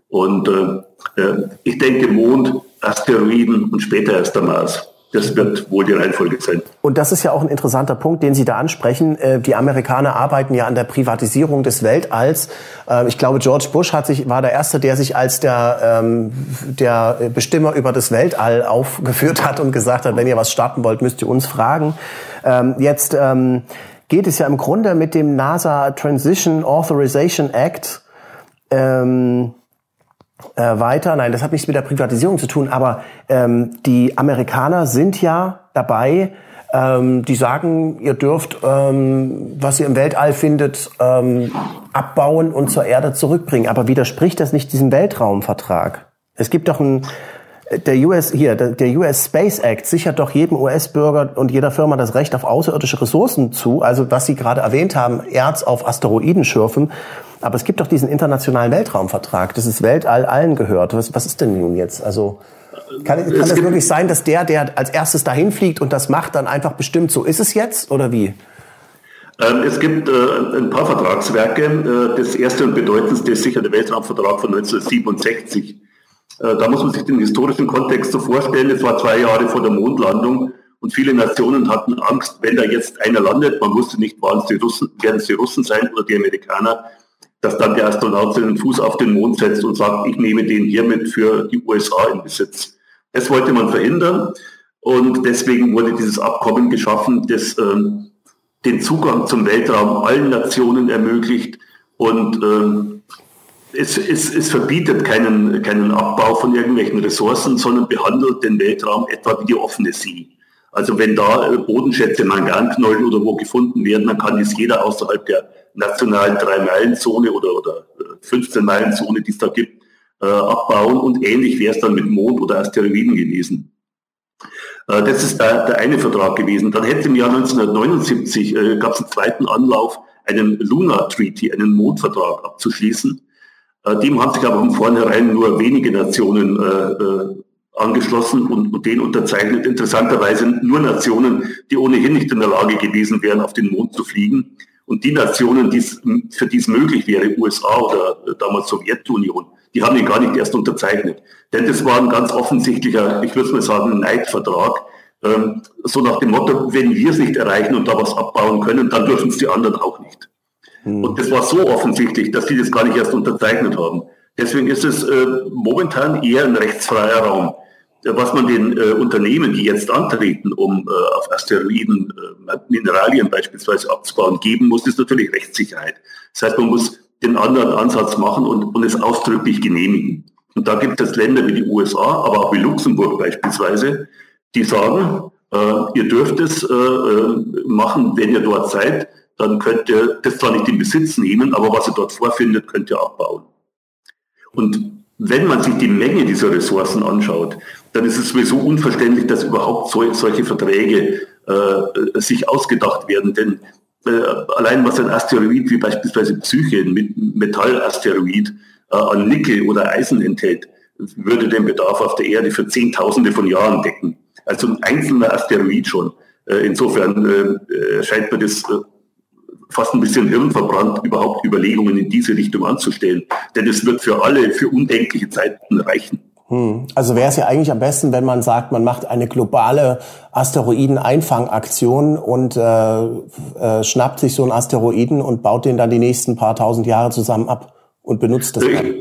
Und äh, äh ich denke Mond, Asteroiden und später erst der Mars. Das wird wohl die Reihenfolge sein. Und das ist ja auch ein interessanter Punkt, den Sie da ansprechen. Äh, die Amerikaner arbeiten ja an der Privatisierung des Weltalls. Äh, ich glaube, George Bush hat sich, war der Erste, der sich als der, ähm, der Bestimmer über das Weltall aufgeführt hat und gesagt hat, wenn ihr was starten wollt, müsst ihr uns fragen. Ähm, jetzt ähm, geht es ja im Grunde mit dem NASA Transition Authorization Act ähm, äh, weiter. Nein, das hat nichts mit der Privatisierung zu tun, aber ähm, die Amerikaner sind ja dabei, ähm, die sagen, ihr dürft, ähm, was ihr im Weltall findet, ähm, abbauen und zur Erde zurückbringen. Aber widerspricht das nicht diesem Weltraumvertrag? Es gibt doch ein, der US, hier, der US Space Act sichert doch jedem US-Bürger und jeder Firma das Recht auf außerirdische Ressourcen zu. Also, was Sie gerade erwähnt haben, Erz auf Asteroiden schürfen. Aber es gibt doch diesen internationalen Weltraumvertrag, dass das Weltall allen gehört. Was, was ist denn nun jetzt? Also kann, kann es wirklich sein, dass der, der als erstes dahin fliegt und das macht, dann einfach bestimmt, so ist es jetzt oder wie? Ähm, es gibt äh, ein paar Vertragswerke. Äh, das erste und bedeutendste ist sicher der Weltraumvertrag von 1967. Äh, da muss man sich den historischen Kontext so vorstellen. Es war zwei Jahre vor der Mondlandung und viele Nationen hatten Angst, wenn da jetzt einer landet, man wusste nicht, waren es die Russen, werden es die Russen sein oder die Amerikaner, dass dann der Astronaut seinen Fuß auf den Mond setzt und sagt, ich nehme den hiermit für die USA in Besitz. Das wollte man verhindern und deswegen wurde dieses Abkommen geschaffen, das äh, den Zugang zum Weltraum allen Nationen ermöglicht und äh, es, es, es verbietet keinen, keinen Abbau von irgendwelchen Ressourcen, sondern behandelt den Weltraum etwa wie die offene See. Also wenn da äh, Bodenschätze, Manganknollen oder wo gefunden werden, dann kann das jeder außerhalb der nationalen Drei-Meilen-Zone oder, oder 15-Meilen-Zone, äh, die es da gibt, äh, abbauen. Und ähnlich wäre es dann mit Mond oder Asteroiden gewesen. Äh, das ist der, der, eine Vertrag gewesen. Dann hätte im Jahr 1979 äh, gab es einen zweiten Anlauf, einen Lunar Treaty, einen Mondvertrag abzuschließen. Äh, dem haben sich aber von vornherein nur wenige Nationen äh, angeschlossen und, und den unterzeichnet. Interessanterweise nur Nationen, die ohnehin nicht in der Lage gewesen wären, auf den Mond zu fliegen. Und die Nationen, die's, für die es möglich wäre, USA oder äh, damals Sowjetunion, die haben ihn gar nicht erst unterzeichnet. Denn das war ein ganz offensichtlicher, ich würde mal sagen, Neidvertrag. Ähm, so nach dem Motto, wenn wir es nicht erreichen und da was abbauen können, dann dürfen es die anderen auch nicht. Hm. Und das war so offensichtlich, dass die das gar nicht erst unterzeichnet haben. Deswegen ist es äh, momentan eher ein rechtsfreier Raum was man den äh, Unternehmen, die jetzt antreten, um äh, auf Asteroiden äh, Mineralien beispielsweise abzubauen, geben muss, ist natürlich Rechtssicherheit. Das heißt, man muss den anderen Ansatz machen und, und es ausdrücklich genehmigen. Und da gibt es Länder wie die USA, aber auch wie Luxemburg beispielsweise, die sagen, äh, ihr dürft es äh, äh, machen, wenn ihr dort seid, dann könnt ihr das zwar nicht in Besitz nehmen, aber was ihr dort vorfindet, könnt ihr abbauen. Und wenn man sich die Menge dieser Ressourcen anschaut, dann ist es sowieso unverständlich, dass überhaupt so, solche Verträge äh, sich ausgedacht werden. Denn äh, allein was ein Asteroid wie beispielsweise Psyche, ein Metallasteroid, äh, an Nickel oder Eisen enthält, würde den Bedarf auf der Erde für Zehntausende von Jahren decken. Also ein einzelner Asteroid schon. Äh, insofern äh, scheint mir das äh, fast ein bisschen hirnverbrannt, überhaupt Überlegungen in diese Richtung anzustellen. Denn es wird für alle, für undenkliche Zeiten reichen. Hm. Also wäre es ja eigentlich am besten, wenn man sagt, man macht eine globale Asteroiden-Einfangaktion und äh, äh, schnappt sich so einen Asteroiden und baut den dann die nächsten paar tausend Jahre zusammen ab und benutzt das dann.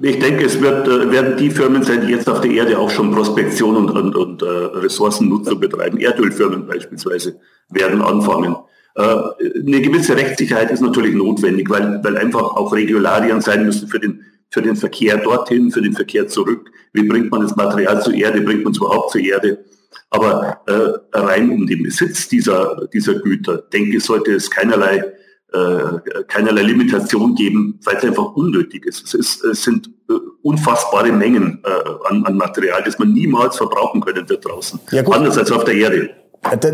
Ich denke, es wird, äh, werden die Firmen sein, die jetzt auf der Erde auch schon Prospektion und, und, und äh, Ressourcennutzung betreiben. Erdölfirmen beispielsweise werden anfangen. Äh, eine gewisse Rechtssicherheit ist natürlich notwendig, weil, weil einfach auch Regularien sein müssen für den für den Verkehr dorthin, für den Verkehr zurück. Wie bringt man das Material zur Erde? Bringt man es überhaupt zur Erde? Aber äh, rein um den Besitz dieser, dieser Güter, denke ich, sollte es keinerlei, äh, keinerlei Limitation geben, weil es einfach unnötig ist. Es, ist, es sind äh, unfassbare Mengen äh, an, an Material, das man niemals verbrauchen können wird draußen. Ja, Anders als auf der Erde.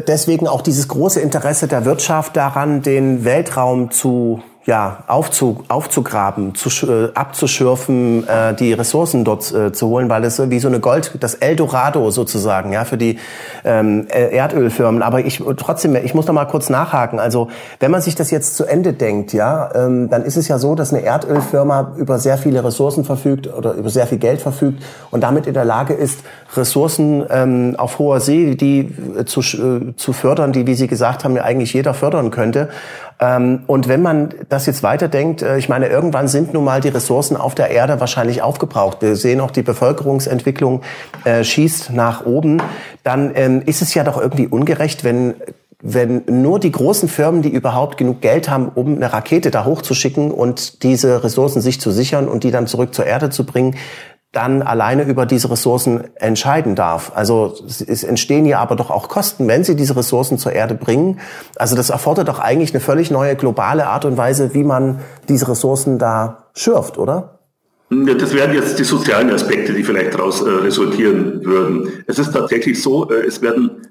Deswegen auch dieses große Interesse der Wirtschaft daran, den Weltraum zu ja, aufzu, aufzugraben, zu, äh, abzuschürfen, äh, die Ressourcen dort äh, zu holen, weil es wie so eine Gold, das Eldorado sozusagen, ja, für die ähm, äh, Erdölfirmen. Aber ich trotzdem, ich muss noch mal kurz nachhaken. Also wenn man sich das jetzt zu Ende denkt, ja, ähm, dann ist es ja so, dass eine Erdölfirma über sehr viele Ressourcen verfügt oder über sehr viel Geld verfügt und damit in der Lage ist, Ressourcen ähm, auf hoher See, die äh, zu, äh, zu fördern, die, wie Sie gesagt haben, ja eigentlich jeder fördern könnte. Ähm, und wenn man das jetzt weiterdenkt, äh, ich meine, irgendwann sind nun mal die Ressourcen auf der Erde wahrscheinlich aufgebraucht. Wir sehen auch, die Bevölkerungsentwicklung äh, schießt nach oben. Dann ähm, ist es ja doch irgendwie ungerecht, wenn wenn nur die großen Firmen, die überhaupt genug Geld haben, um eine Rakete da hochzuschicken und diese Ressourcen sich zu sichern und die dann zurück zur Erde zu bringen, dann alleine über diese Ressourcen entscheiden darf. Also es entstehen ja aber doch auch Kosten, wenn sie diese Ressourcen zur Erde bringen. Also das erfordert doch eigentlich eine völlig neue globale Art und Weise, wie man diese Ressourcen da schürft, oder? Das wären jetzt die sozialen Aspekte, die vielleicht daraus äh, resultieren würden. Es ist tatsächlich so, äh, es werden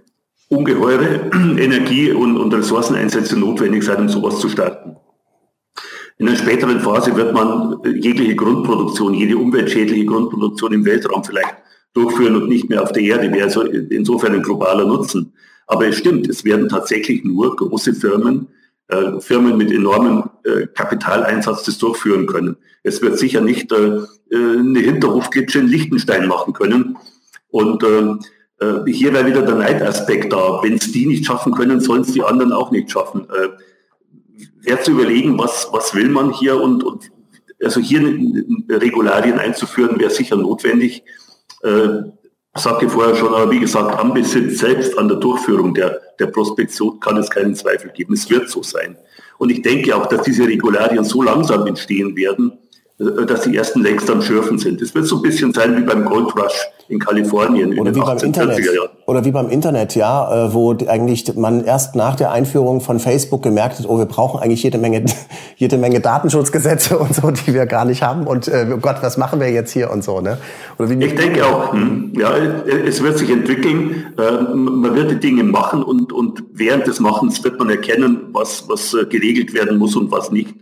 ungeheure *clears throat* Energie- und, und Ressourceneinsätze notwendig sein, um sowas zu starten. In einer späteren Phase wird man jegliche Grundproduktion, jede umweltschädliche Grundproduktion im Weltraum vielleicht durchführen und nicht mehr auf der Erde. Wäre also insofern ein globaler Nutzen. Aber es stimmt, es werden tatsächlich nur große Firmen, äh, Firmen mit enormem äh, Kapitaleinsatz das durchführen können. Es wird sicher nicht äh, äh eine Hinterhofklitsche in Liechtenstein machen können. Und äh, äh, hier wäre wieder der Neidaspekt da. Wenn es die nicht schaffen können, sollen es die anderen auch nicht schaffen. Sehr zu überlegen, was, was will man hier und, und also hier Regularien einzuführen, wäre sicher notwendig. Äh, sagte vorher schon, aber wie gesagt, am Besitz selbst, an der Durchführung der, der Prospektion kann es keinen Zweifel geben. Es wird so sein. Und ich denke auch, dass diese Regularien so langsam entstehen werden, äh, dass die ersten längst am Schürfen sind. Es wird so ein bisschen sein wie beim Gold Rush in Kalifornien oder in den wie 1840er beim Internet. Jahren. Oder wie beim Internet, ja, äh, wo eigentlich man erst nach der Einführung von Facebook gemerkt hat, oh, wir brauchen eigentlich jede Menge, *laughs* jede Menge Datenschutzgesetze *laughs* und so, die wir gar nicht haben. Und äh, oh Gott, was machen wir jetzt hier und so, ne? Oder wie ich denke auch, hm, ja, es wird sich entwickeln. Äh, man wird die Dinge machen und, und während des Machens wird man erkennen, was, was geregelt werden muss und was nicht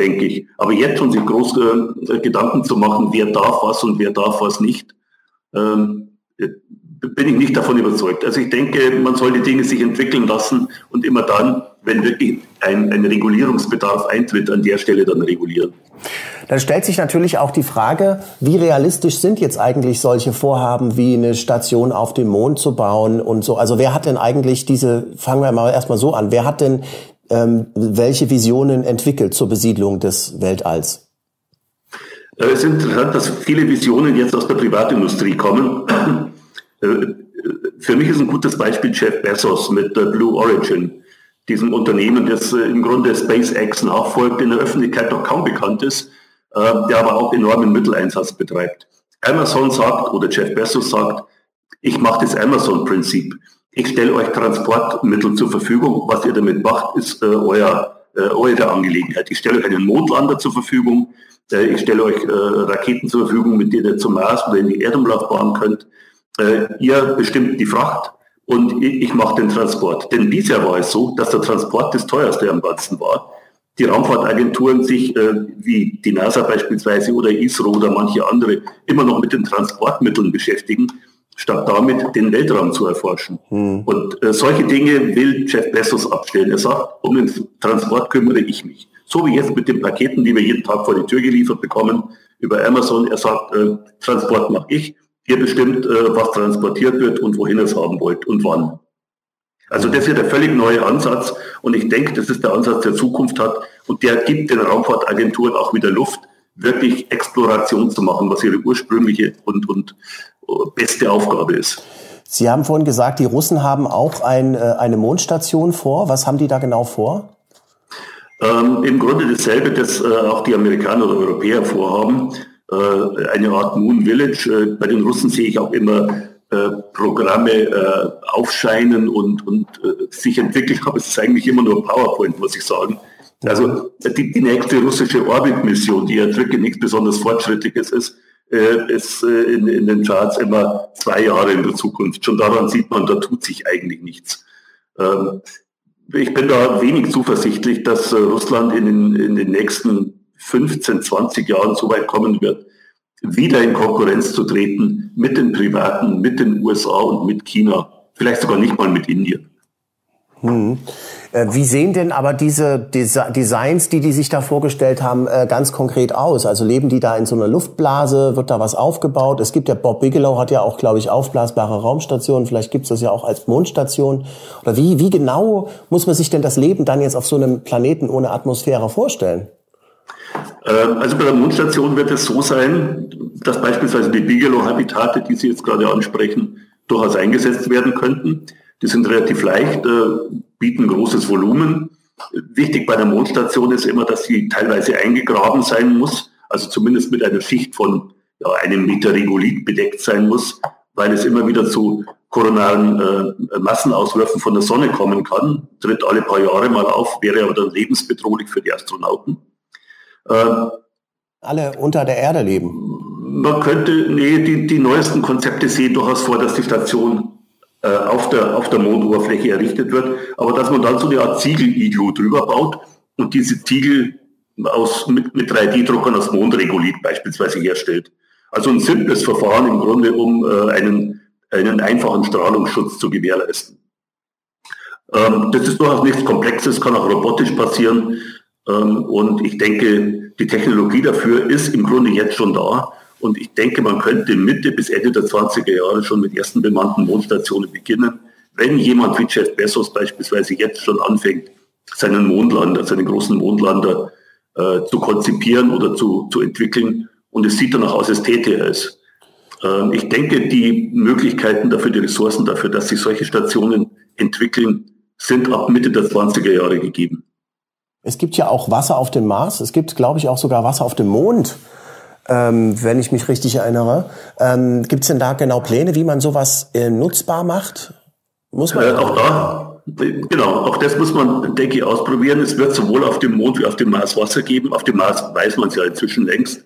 denke ich. Aber jetzt schon sich groß äh, Gedanken zu machen, wer darf was und wer darf was nicht, ähm, bin ich nicht davon überzeugt. Also ich denke, man soll die Dinge sich entwickeln lassen und immer dann, wenn wirklich ein, ein Regulierungsbedarf eintritt, an der Stelle dann regulieren. Dann stellt sich natürlich auch die Frage, wie realistisch sind jetzt eigentlich solche Vorhaben wie eine Station auf dem Mond zu bauen und so. Also wer hat denn eigentlich diese, fangen wir mal erstmal so an, wer hat denn ähm, welche Visionen entwickelt zur Besiedlung des Weltalls? Äh, es ist interessant, dass viele Visionen jetzt aus der Privatindustrie kommen. Äh, für mich ist ein gutes Beispiel Jeff Bezos mit Blue Origin, diesem Unternehmen, das äh, im Grunde SpaceX nachfolgt, in der Öffentlichkeit noch kaum bekannt ist, der aber auch enormen Mitteleinsatz betreibt. Amazon sagt, oder Jeff Bezos sagt, ich mache das Amazon-Prinzip. Ich stelle euch Transportmittel zur Verfügung. Was ihr damit macht, ist äh, euer, äh, eure Angelegenheit. Ich stelle euch einen Mondlander zur Verfügung. Äh, ich stelle euch äh, Raketen zur Verfügung, mit denen ihr zum Mars oder in die Erdumlaufbahn könnt. Äh, ihr bestimmt die Fracht und ich, ich mache den Transport. Denn bisher war es so, dass der Transport das teuerste am Ganzen war. Die Raumfahrtagenturen sich, äh, wie die NASA beispielsweise oder ISRO oder manche andere, immer noch mit den Transportmitteln beschäftigen statt damit den Weltraum zu erforschen. Hm. Und äh, solche Dinge will Jeff Bezos abstellen. Er sagt, um den Transport kümmere ich mich. So wie jetzt mit den Paketen, die wir jeden Tag vor die Tür geliefert bekommen über Amazon. Er sagt, äh, Transport mache ich. Ihr bestimmt, äh, was transportiert wird und wohin ihr es haben wollt und wann. Also das ist der völlig neue Ansatz und ich denke, das ist der Ansatz, der Zukunft hat und der gibt den Raumfahrtagenturen auch wieder Luft, wirklich Exploration zu machen, was ihre ursprüngliche und, und beste Aufgabe ist. Sie haben vorhin gesagt, die Russen haben auch ein, äh, eine Mondstation vor. Was haben die da genau vor? Ähm, Im Grunde dasselbe, das äh, auch die Amerikaner oder Europäer vorhaben. Äh, eine Art Moon Village. Äh, bei den Russen sehe ich auch immer äh, Programme äh, aufscheinen und, und sich entwickeln, *laughs* aber es ist eigentlich immer nur PowerPoint, muss ich sagen. Also die, die nächste russische Orbit-Mission, die ja wirklich nichts besonders Fortschrittliches ist, äh, ist äh, in, in den Charts immer zwei Jahre in der Zukunft. Schon daran sieht man, da tut sich eigentlich nichts. Ähm, ich bin da wenig zuversichtlich, dass äh, Russland in den, in den nächsten 15, 20 Jahren so weit kommen wird, wieder in Konkurrenz zu treten mit den Privaten, mit den USA und mit China, vielleicht sogar nicht mal mit Indien. Hm. Äh, wie sehen denn aber diese Designs, die die sich da vorgestellt haben, äh, ganz konkret aus? Also leben die da in so einer Luftblase? Wird da was aufgebaut? Es gibt ja, Bob Bigelow hat ja auch, glaube ich, aufblasbare Raumstationen. Vielleicht gibt es das ja auch als Mondstation. Oder wie, wie genau muss man sich denn das Leben dann jetzt auf so einem Planeten ohne Atmosphäre vorstellen? Ähm, also bei der Mondstation wird es so sein, dass beispielsweise die Bigelow-Habitate, die Sie jetzt gerade ansprechen, durchaus eingesetzt werden könnten. Die sind relativ leicht, äh, bieten großes Volumen. Wichtig bei der Mondstation ist immer, dass sie teilweise eingegraben sein muss, also zumindest mit einer Schicht von ja, einem Meter Regolith bedeckt sein muss, weil es immer wieder zu koronaren äh, Massenauswürfen von der Sonne kommen kann. Tritt alle paar Jahre mal auf, wäre aber dann lebensbedrohlich für die Astronauten. Äh, alle unter der Erde leben? Man könnte, nee, die, die neuesten Konzepte sehen durchaus vor, dass die Station auf, der, auf der Mondoberfläche errichtet wird, aber dass man dann so eine Art Ziegel-Iglu drüber baut und diese Ziegel aus, mit, mit 3D-Druckern aus Mondregolith beispielsweise herstellt. Also ein simples Verfahren im Grunde, um äh, einen, einen einfachen Strahlungsschutz zu gewährleisten. Ähm, das ist durchaus nichts Komplexes, kann auch robotisch passieren. Ähm, und ich denke, die Technologie dafür ist im Grunde jetzt schon da. Und ich denke, man könnte Mitte bis Ende der 20er Jahre schon mit ersten bemannten Mondstationen beginnen. Wenn jemand wie Jeff Bezos beispielsweise jetzt schon anfängt, seinen Mondlander, seinen großen Mondlander äh, zu konzipieren oder zu, zu entwickeln und es sieht danach aus, als täte er es. Ähm, ich denke, die Möglichkeiten dafür, die Ressourcen dafür, dass sich solche Stationen entwickeln, sind ab Mitte der 20er Jahre gegeben. Es gibt ja auch Wasser auf dem Mars. Es gibt, glaube ich, auch sogar Wasser auf dem Mond ähm, wenn ich mich richtig erinnere. Ähm, Gibt es denn da genau Pläne, wie man sowas äh, nutzbar macht? Muss man äh, auch da, genau, auch das muss man, denke ich, ausprobieren. Es wird sowohl auf dem Mond wie auf dem Mars Wasser geben. Auf dem Mars weiß man es ja inzwischen längst.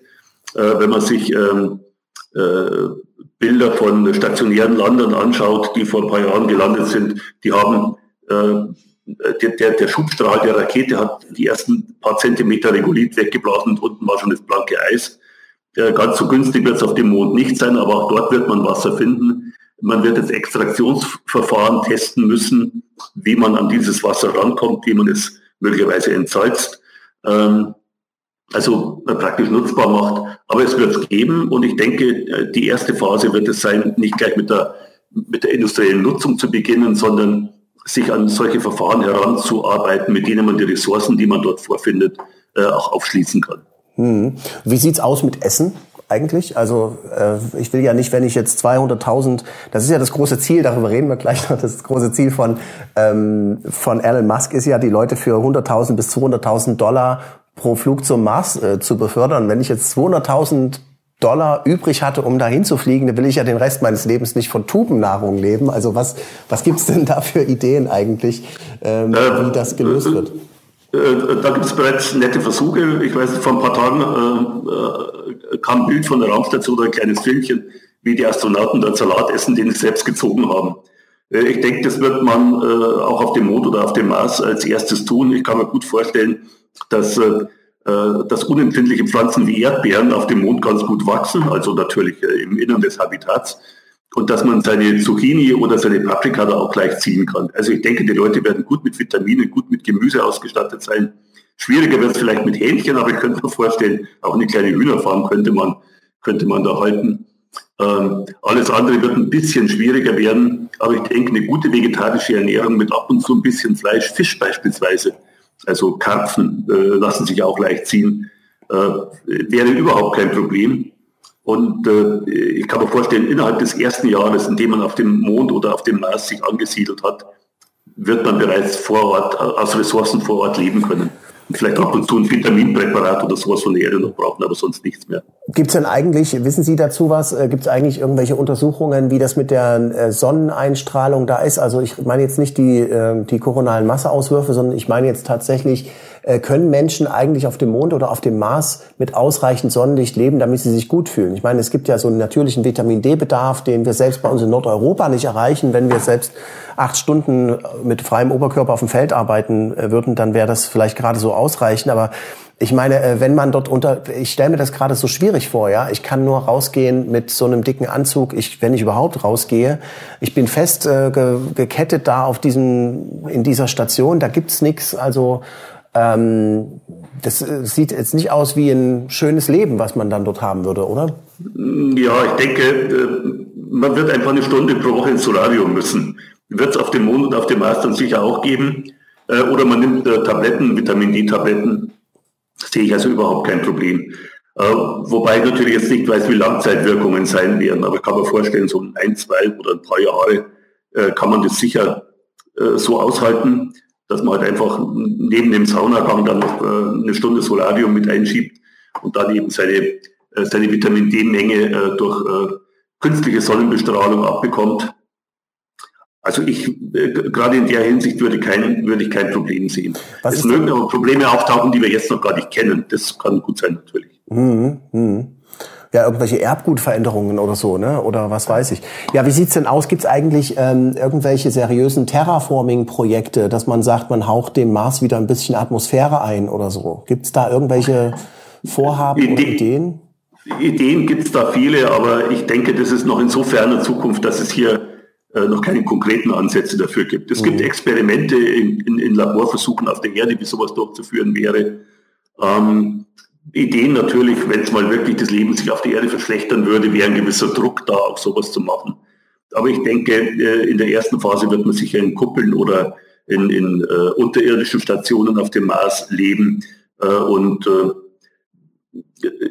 Äh, wenn man sich ähm, äh, Bilder von stationären Landern anschaut, die vor ein paar Jahren gelandet sind, die haben äh, der, der, der, Schubstrahl der Rakete hat die ersten paar Zentimeter Regolith weggeblasen und unten war schon das blanke Eis. Äh, ganz so günstig wird es auf dem Mond nicht sein, aber auch dort wird man Wasser finden. Man wird das Extraktionsverfahren testen müssen, wie man an dieses Wasser rankommt, wie man es möglicherweise entsalzt. Ähm, also praktisch nutzbar macht. Aber es wird es geben und ich denke, äh, die erste Phase wird es sein, nicht gleich mit der, mit der industriellen Nutzung zu beginnen, sondern sich an solche Verfahren heranzuarbeiten, mit denen man die Ressourcen, die man dort vorfindet, äh, auch aufschließen kann. Hm. Wie sieht's aus mit Essen? eigentlich. Also äh, ich will ja nicht, wenn ich jetzt 200.000, das ist ja das große Ziel, darüber reden wir gleich noch, das große Ziel von, ähm, von Elon Musk ist ja, die Leute für 100.000 bis 200.000 Dollar pro Flug zum Mars äh, zu befördern. Wenn ich jetzt 200.000 Dollar übrig hatte, um dahin zu fliegen, dann will ich ja den Rest meines Lebens nicht von Tubennahrung leben. Also was, was gibt's denn da für Ideen eigentlich, ähm, wie das gelöst wird? Äh, da gibt es bereits nette Versuche. Ich weiß, vor ein paar Tagen äh, äh, kam ein Bild von der Raumstation oder ein kleines Filmchen, wie die Astronauten dort Salat essen, den sie selbst gezogen haben. Äh, ich denke, das wird man äh, auch auf dem Mond oder auf dem Mars als erstes tun. Ich kann mir gut vorstellen, dass, äh, dass unempfindliche Pflanzen wie Erdbeeren auf dem Mond ganz gut wachsen, also natürlich im Innern des Habitats und dass man seine Zucchini oder seine Paprika da auch gleich ziehen kann. Also ich denke, die Leute werden gut mit Vitaminen, gut mit Gemüse ausgestattet sein. Schwieriger wird es vielleicht mit Hähnchen, aber ich könnte mir vorstellen, auch eine kleine Hühnerfarm könnte man, könnte man da halten. Ähm, alles andere wird ein bisschen schwieriger werden, aber ich denke, eine gute vegetarische Ernährung mit ab und zu ein bisschen Fleisch, Fisch beispielsweise, also Karpfen äh, lassen sich auch leicht ziehen, äh, wäre überhaupt kein Problem. Und äh, ich kann mir vorstellen, innerhalb des ersten Jahres, in dem man auf dem Mond oder auf dem Mars sich angesiedelt hat, wird man bereits vor Ort, aus Ressourcen vor Ort leben können. Und vielleicht ab und zu ein Vitaminpräparat oder sowas von der Erde noch brauchen, aber sonst nichts mehr. Gibt es denn eigentlich, wissen Sie dazu was, äh, gibt es eigentlich irgendwelche Untersuchungen, wie das mit der äh, Sonneneinstrahlung da ist? Also ich meine jetzt nicht die, äh, die koronalen Masseauswürfe, sondern ich meine jetzt tatsächlich äh, können Menschen eigentlich auf dem Mond oder auf dem Mars mit ausreichend Sonnenlicht leben, damit sie sich gut fühlen? Ich meine, es gibt ja so einen natürlichen Vitamin D-Bedarf, den wir selbst bei uns in Nordeuropa nicht erreichen. Wenn wir selbst acht Stunden mit freiem Oberkörper auf dem Feld arbeiten äh, würden, dann wäre das vielleicht gerade so ausreichend. Aber ich meine, äh, wenn man dort unter, ich stelle mir das gerade so schwierig vor, ja. Ich kann nur rausgehen mit so einem dicken Anzug, ich, wenn ich überhaupt rausgehe. Ich bin fest äh, ge, gekettet da auf diesem, in dieser Station, da gibt's nichts. Also ähm, das äh, sieht jetzt nicht aus wie ein schönes Leben, was man dann dort haben würde, oder? Ja, ich denke, äh, man wird einfach eine Stunde pro Woche ins Solarium müssen. Wird es auf dem Mond und auf dem Mars dann sicher auch geben. Oder man nimmt Tabletten, Vitamin D-Tabletten sehe ich also überhaupt kein Problem. Äh, wobei ich natürlich jetzt nicht weiß, wie Langzeitwirkungen sein werden, aber ich kann mir vorstellen, so ein, zwei oder ein paar Jahre äh, kann man das sicher äh, so aushalten, dass man halt einfach neben dem Saunagang dann noch äh, eine Stunde Solarium mit einschiebt und dann eben seine, äh, seine Vitamin D-Menge äh, durch künstliche Sonnenbestrahlung abbekommt. Also ich, gerade in der Hinsicht würde, kein, würde ich kein Problem sehen. Was es mögen aber Probleme auftauchen, die wir jetzt noch gar nicht kennen. Das kann gut sein, natürlich. Mhm, mh. Ja, irgendwelche Erbgutveränderungen oder so, ne? Oder was weiß ich. Ja, wie sieht's denn aus? Gibt's eigentlich ähm, irgendwelche seriösen Terraforming-Projekte, dass man sagt, man haucht dem Mars wieder ein bisschen Atmosphäre ein oder so? Gibt's da irgendwelche Vorhaben Ide oder Ideen? Ideen gibt's da viele, aber ich denke, das ist noch in so ferner Zukunft, dass es hier äh, noch keine konkreten Ansätze dafür gibt. Es mhm. gibt Experimente in, in, in, Laborversuchen auf der Erde, wie sowas durchzuführen wäre. Ähm, Ideen natürlich, wenn es mal wirklich das Leben sich auf der Erde verschlechtern würde, wäre ein gewisser Druck da, auch sowas zu machen. Aber ich denke, äh, in der ersten Phase wird man sicher in Kuppeln oder in, in uh, unterirdischen Stationen auf dem Mars leben. Uh, und uh,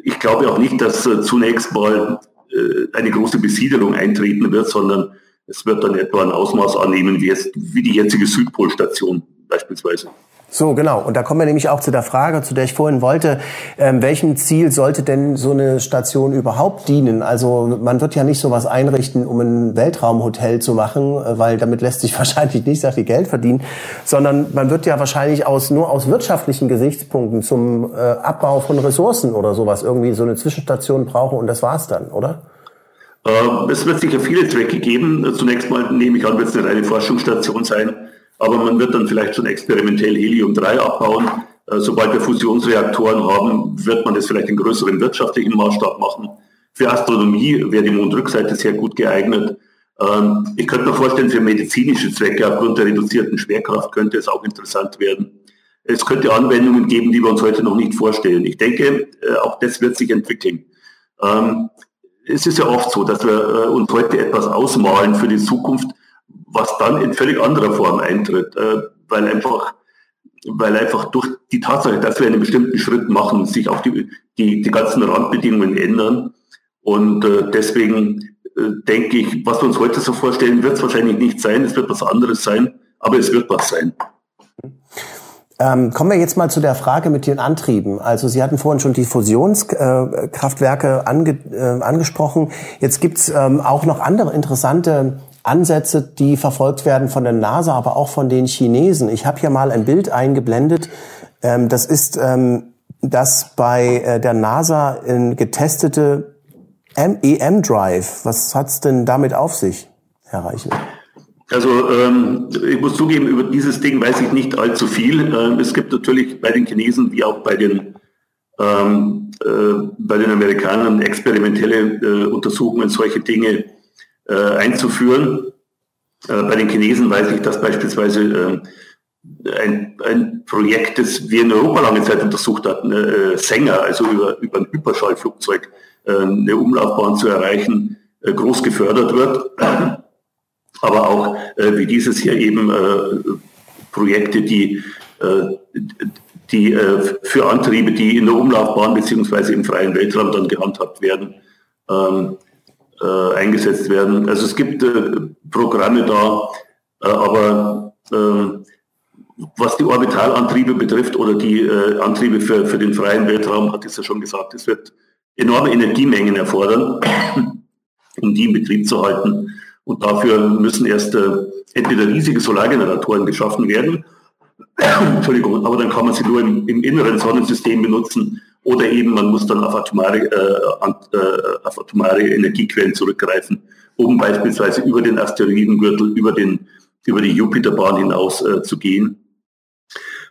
ich glaube auch nicht, dass zunächst mal eine große Besiedelung eintreten wird, sondern es wird dann etwa ein Ausmaß annehmen wie, jetzt, wie die jetzige Südpolstation beispielsweise. So, genau. Und da kommen wir nämlich auch zu der Frage, zu der ich vorhin wollte, ähm, welchem Ziel sollte denn so eine Station überhaupt dienen? Also man wird ja nicht sowas einrichten, um ein Weltraumhotel zu machen, äh, weil damit lässt sich *laughs* wahrscheinlich nicht sehr viel Geld verdienen, sondern man wird ja wahrscheinlich aus nur aus wirtschaftlichen Gesichtspunkten zum äh, Abbau von Ressourcen oder sowas irgendwie so eine Zwischenstation brauchen und das war's dann, oder? Äh, es wird sicher viele Zwecke geben. Zunächst mal nehme ich an, wird es eine reine Forschungsstation sein, aber man wird dann vielleicht schon experimentell Helium-3 abbauen. Äh, sobald wir Fusionsreaktoren haben, wird man das vielleicht in größeren wirtschaftlichen Maßstab machen. Für Astronomie wäre die Mondrückseite sehr gut geeignet. Ähm, ich könnte mir vorstellen, für medizinische Zwecke aufgrund der reduzierten Schwerkraft könnte es auch interessant werden. Es könnte Anwendungen geben, die wir uns heute noch nicht vorstellen. Ich denke, äh, auch das wird sich entwickeln. Ähm, es ist ja oft so, dass wir äh, uns heute etwas ausmalen für die Zukunft, was dann in völlig anderer Form eintritt, äh, weil einfach weil einfach durch die Tatsache, dass wir einen bestimmten Schritt machen, sich auch die, die, die ganzen Randbedingungen ändern. Und äh, deswegen äh, denke ich, was wir uns heute so vorstellen, wird es wahrscheinlich nicht sein, es wird was anderes sein, aber es wird was sein. Ähm, kommen wir jetzt mal zu der Frage mit den Antrieben. Also Sie hatten vorhin schon die Fusionskraftwerke ange, äh, angesprochen. Jetzt gibt's ähm, auch noch andere interessante Ansätze, die verfolgt werden von der NASA, aber auch von den Chinesen. Ich habe hier mal ein Bild eingeblendet. Ähm, das ist ähm, das bei äh, der NASA in getestete EM-Drive. Was hat's denn damit auf sich, Herr Reichel? Also ähm, ich muss zugeben, über dieses Ding weiß ich nicht allzu viel. Ähm, es gibt natürlich bei den Chinesen wie auch bei den, ähm, äh, bei den Amerikanern experimentelle äh, Untersuchungen, solche Dinge einzuführen. Äh, bei den Chinesen weiß ich, dass beispielsweise äh, ein, ein Projekt, das wir in Europa lange Zeit untersucht hatten, äh, Sänger, also über, über ein Hyperschallflugzeug äh, eine Umlaufbahn zu erreichen, äh, groß gefördert wird aber auch äh, wie dieses hier eben äh, Projekte, die, äh, die äh, für Antriebe, die in der Umlaufbahn beziehungsweise im freien Weltraum dann gehandhabt werden, ähm, äh, eingesetzt werden. Also es gibt äh, Programme da, aber ähm, was die Orbitalantriebe betrifft oder die Antriebe für, für den freien Weltraum, hat es ja schon gesagt, es wird enorme Energiemengen erfordern, *coughs* um die in Betrieb zu halten. Und dafür müssen erst äh, entweder riesige Solargeneratoren geschaffen werden *coughs* Entschuldigung, aber dann kann man sie nur im, im, inneren Sonnensystem benutzen oder eben man muss dann auf atomare, äh, äh, auf atomare Energiequellen zurückgreifen, um beispielsweise über den Asteroidengürtel, über, den, über die Jupiterbahn hinaus äh, zu gehen.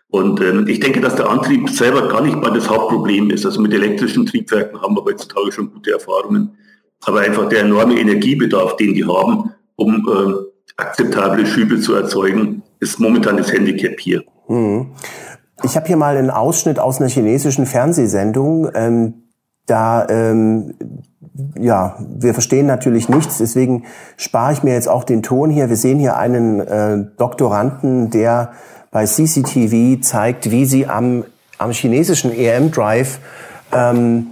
Und ähm, ich denke, dass der Antrieb selber gar nicht mal das Hauptproblem ist. Also mit elektrischen Triebwerken haben wir heutzutage schon gute Erfahrungen. Aber einfach der enorme Energiebedarf, den die haben, um äh, akzeptable Schübe zu erzeugen, ist momentan das Handicap hier. Mhm. Ich habe hier mal einen Ausschnitt aus einer chinesischen Fernsehsendung. Ähm, da, ähm, ja, wir verstehen natürlich nichts, deswegen spare ich mir jetzt auch den Ton hier. Wir sehen hier einen äh, Doktoranden, der bei CCTV zeigt, wie sie am, am chinesischen EM-Drive ähm,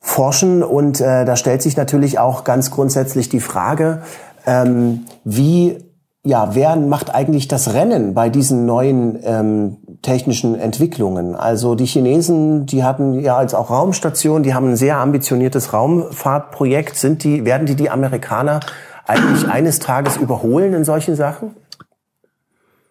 forschen. Und äh, da stellt sich natürlich auch ganz grundsätzlich die Frage, ähm, wie ja, wer macht eigentlich das Rennen bei diesen neuen ähm, technischen Entwicklungen? Also die Chinesen, die hatten ja als auch Raumstation, die haben ein sehr ambitioniertes Raumfahrtprojekt. Sind die, werden die die Amerikaner eigentlich *clears throat* eines Tages überholen in solchen Sachen?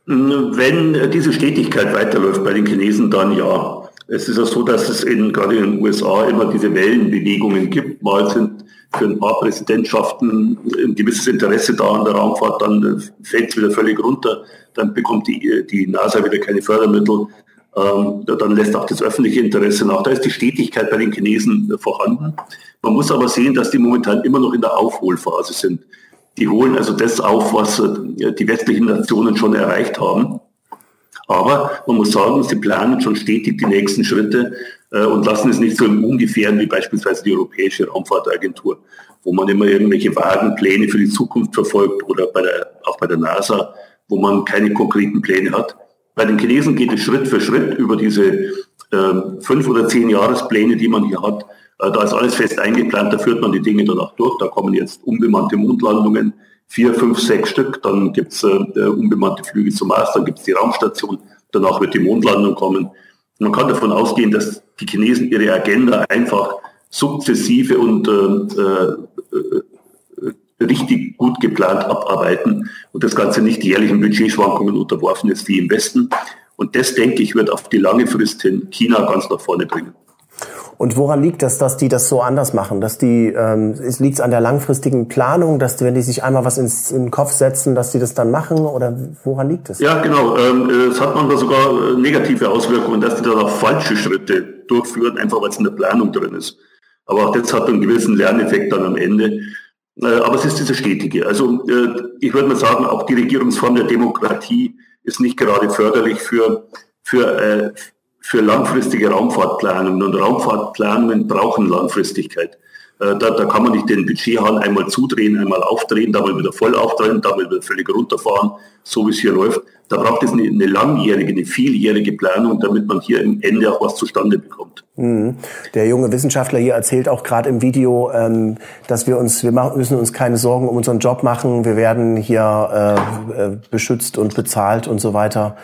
Wenn diese Stetigkeit weiterläuft bei den Chinesen, dann ja. Es ist ja so, dass es in, gerade in den USA immer diese Wellenbewegungen gibt. Mal sind für ein paar Präsidentschaften ein gewisses Interesse da an der Raumfahrt, dann fällt es wieder völlig runter, dann bekommt die, die NASA wieder keine Fördermittel, ähm, dann lässt auch das öffentliche Interesse nach. Da ist die Stetigkeit bei den Chinesen vorhanden. Man muss aber sehen, dass die momentan immer noch in der Aufholphase sind. Die holen also das auf, was äh, die westlichen Nationen schon erreicht haben. Aber man muss sagen, sie planen schon stetig die nächsten Schritte äh, und lassen es nicht so im Ungefähren wie beispielsweise die Europäische Raumfahrtagentur, wo man immer irgendwelche vagen Pläne für die Zukunft verfolgt oder bei der, auch bei der NASA, wo man keine konkreten Pläne hat. Bei den Chinesen geht es Schritt für Schritt über diese äh, fünf oder zehn Jahrespläne, die man hier hat. Äh, da ist alles fest eingeplant, da führt man die Dinge danach durch. Da kommen jetzt unbemannte Mondlandungen, vier, fünf, sechs Stück. Dann gibt's äh, unbemannte Flüge zum Mars, dann gibt's die Raumstation. Danach wird die Mondlandung kommen. Man kann davon ausgehen, dass die Chinesen ihre Agenda einfach sukzessive und äh, äh, richtig gut geplant abarbeiten und das Ganze nicht jährlichen Budgetschwankungen unterworfen ist wie im Westen. Und das, denke ich, wird auf die lange Frist hin China ganz nach vorne bringen. Und woran liegt das, dass die das so anders machen? Dass die, ähm, es an der langfristigen Planung, dass wenn die sich einmal was ins, in den Kopf setzen, dass die das dann machen? Oder woran liegt das? Ja, genau. Ähm, es hat manchmal sogar äh, negative Auswirkungen, dass die dann auch falsche Schritte durchführen, einfach weil es in der Planung drin ist. Aber auch das hat einen gewissen Lerneffekt dann am Ende. Äh, aber es ist diese stetige. Also äh, ich würde mal sagen, auch die Regierungsform der Demokratie ist nicht gerade förderlich für, für, äh, für langfristige Raumfahrtplanungen. Und Raumfahrtplanungen brauchen Langfristigkeit. Äh, da, da kann man nicht den Budgethahn einmal zudrehen, einmal aufdrehen, da mal wieder voll aufdrehen, da mal wieder völlig runterfahren, so wie es hier läuft. Da braucht es eine, eine langjährige, eine vieljährige Planung, damit man hier im Ende auch was zustande bekommt. Mhm. Der junge Wissenschaftler hier erzählt auch gerade im Video, ähm, dass wir uns, wir müssen uns keine Sorgen um unseren Job machen, wir werden hier äh, äh, beschützt und bezahlt und so weiter.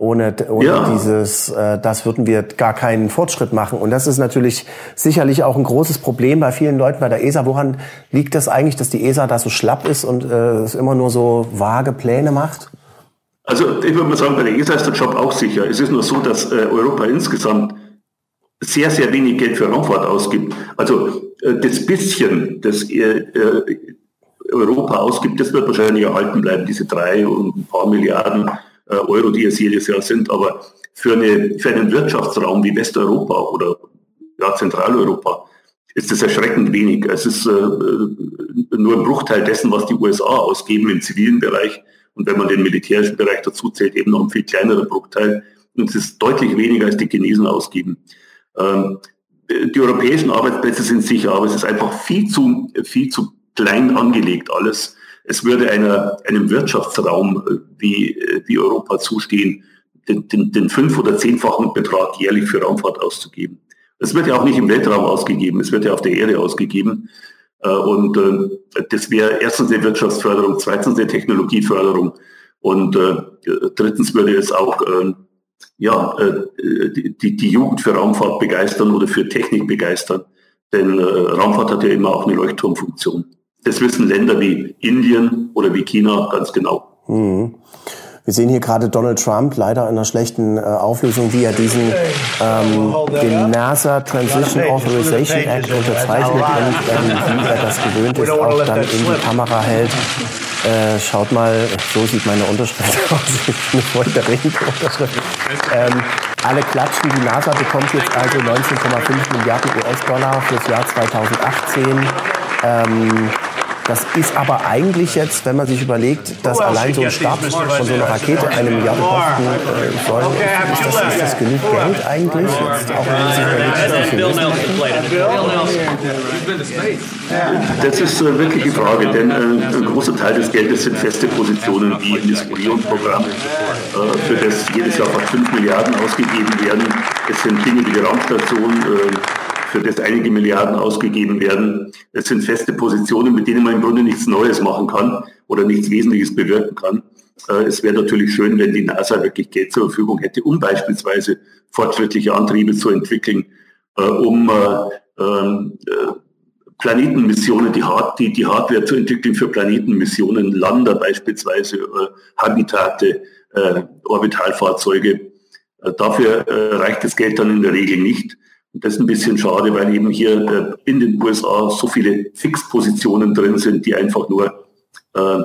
Ohne, ohne ja. dieses, äh, das würden wir gar keinen Fortschritt machen. Und das ist natürlich sicherlich auch ein großes Problem bei vielen Leuten bei der ESA. Woran liegt das eigentlich, dass die ESA da so schlapp ist und äh, es immer nur so vage Pläne macht? Also ich würde mal sagen, bei der ESA ist der Job auch sicher. Es ist nur so, dass äh, Europa insgesamt sehr, sehr wenig Geld für Raumfahrt ausgibt. Also äh, das bisschen, das äh, äh Europa ausgibt, das wird wahrscheinlich erhalten bleiben, diese drei und ein paar Milliarden Euro, die es jedes Jahr sind. Aber für, eine, für einen Wirtschaftsraum wie Westeuropa oder ja, Zentraleuropa ist das erschreckend wenig. Es ist äh, nur ein Bruchteil dessen, was die USA ausgeben im zivilen Bereich. Und wenn man den militärischen Bereich dazu zählt, eben noch ein viel kleinerer Bruchteil. Und es ist deutlich weniger, als die Chinesen ausgeben. Ähm, die europäischen Arbeitsplätze sind sicher, aber es ist einfach viel zu, viel zu klein angelegt alles es würde einer, einem Wirtschaftsraum äh, wie, äh, wie Europa zustehen, den, den, den fünf- oder zehnfachen Betrag jährlich für Raumfahrt auszugeben. Es wird ja auch nicht im Weltraum ausgegeben, es wird ja auf der Erde ausgegeben. Äh, und das wäre erstens eine Wirtschaftsförderung, zweitens eine Technologieförderung und drittens würde es auch ja, die, die Jugend für Raumfahrt begeistern oder für Technik begeistern. Denn Raumfahrt hat ja immer auch eine Leuchtturmfunktion. Das wissen Länder wie Indien oder wie China ganz genau. Mhm. Wir sehen hier gerade Donald Trump, leider in einer schlechten äh, Auflösung, wie er diesen ähm, den NASA Transition Authorization Act unterzeichnet und ähm, wie er das gewöhnt ist, auch dann in die Kamera hält. Äh, schaut mal, so sieht meine Unterschrift *laughs* aus. eine feuchterregende Unterschrift. Ähm, alle klatschen. Die NASA bekommt jetzt also 19,5 Milliarden US-Dollar fürs Jahr 2018. Ähm, das ist aber eigentlich jetzt, wenn man sich überlegt, dass allein so ein Start von so einer Rakete eine Milliarde kosten äh, soll, ist das, ist das genug Geld eigentlich? Jetzt auch wenn man sich überlegt, Das ist? Äh, wirklich die Frage, denn äh, ein großer Teil des Geldes sind feste Positionen wie in das Orion-Programm, äh, für das jedes Jahr fast 5 Milliarden ausgegeben werden. Es sind Dinge wie die Raumstation, äh, für das einige Milliarden ausgegeben werden. Es sind feste Positionen, mit denen man im Grunde nichts Neues machen kann oder nichts Wesentliches bewirken kann. Äh, es wäre natürlich schön, wenn die NASA wirklich Geld zur Verfügung hätte, um beispielsweise fortschrittliche Antriebe zu entwickeln, äh, um äh, ähm, Planetenmissionen, die, die Hardware zu entwickeln für Planetenmissionen, Lander beispielsweise, Habitate, Orbitalfahrzeuge. Dafür reicht das Geld dann in der Regel nicht. Das ist ein bisschen schade, weil eben hier äh, in den USA so viele Fixpositionen drin sind, die einfach nur äh,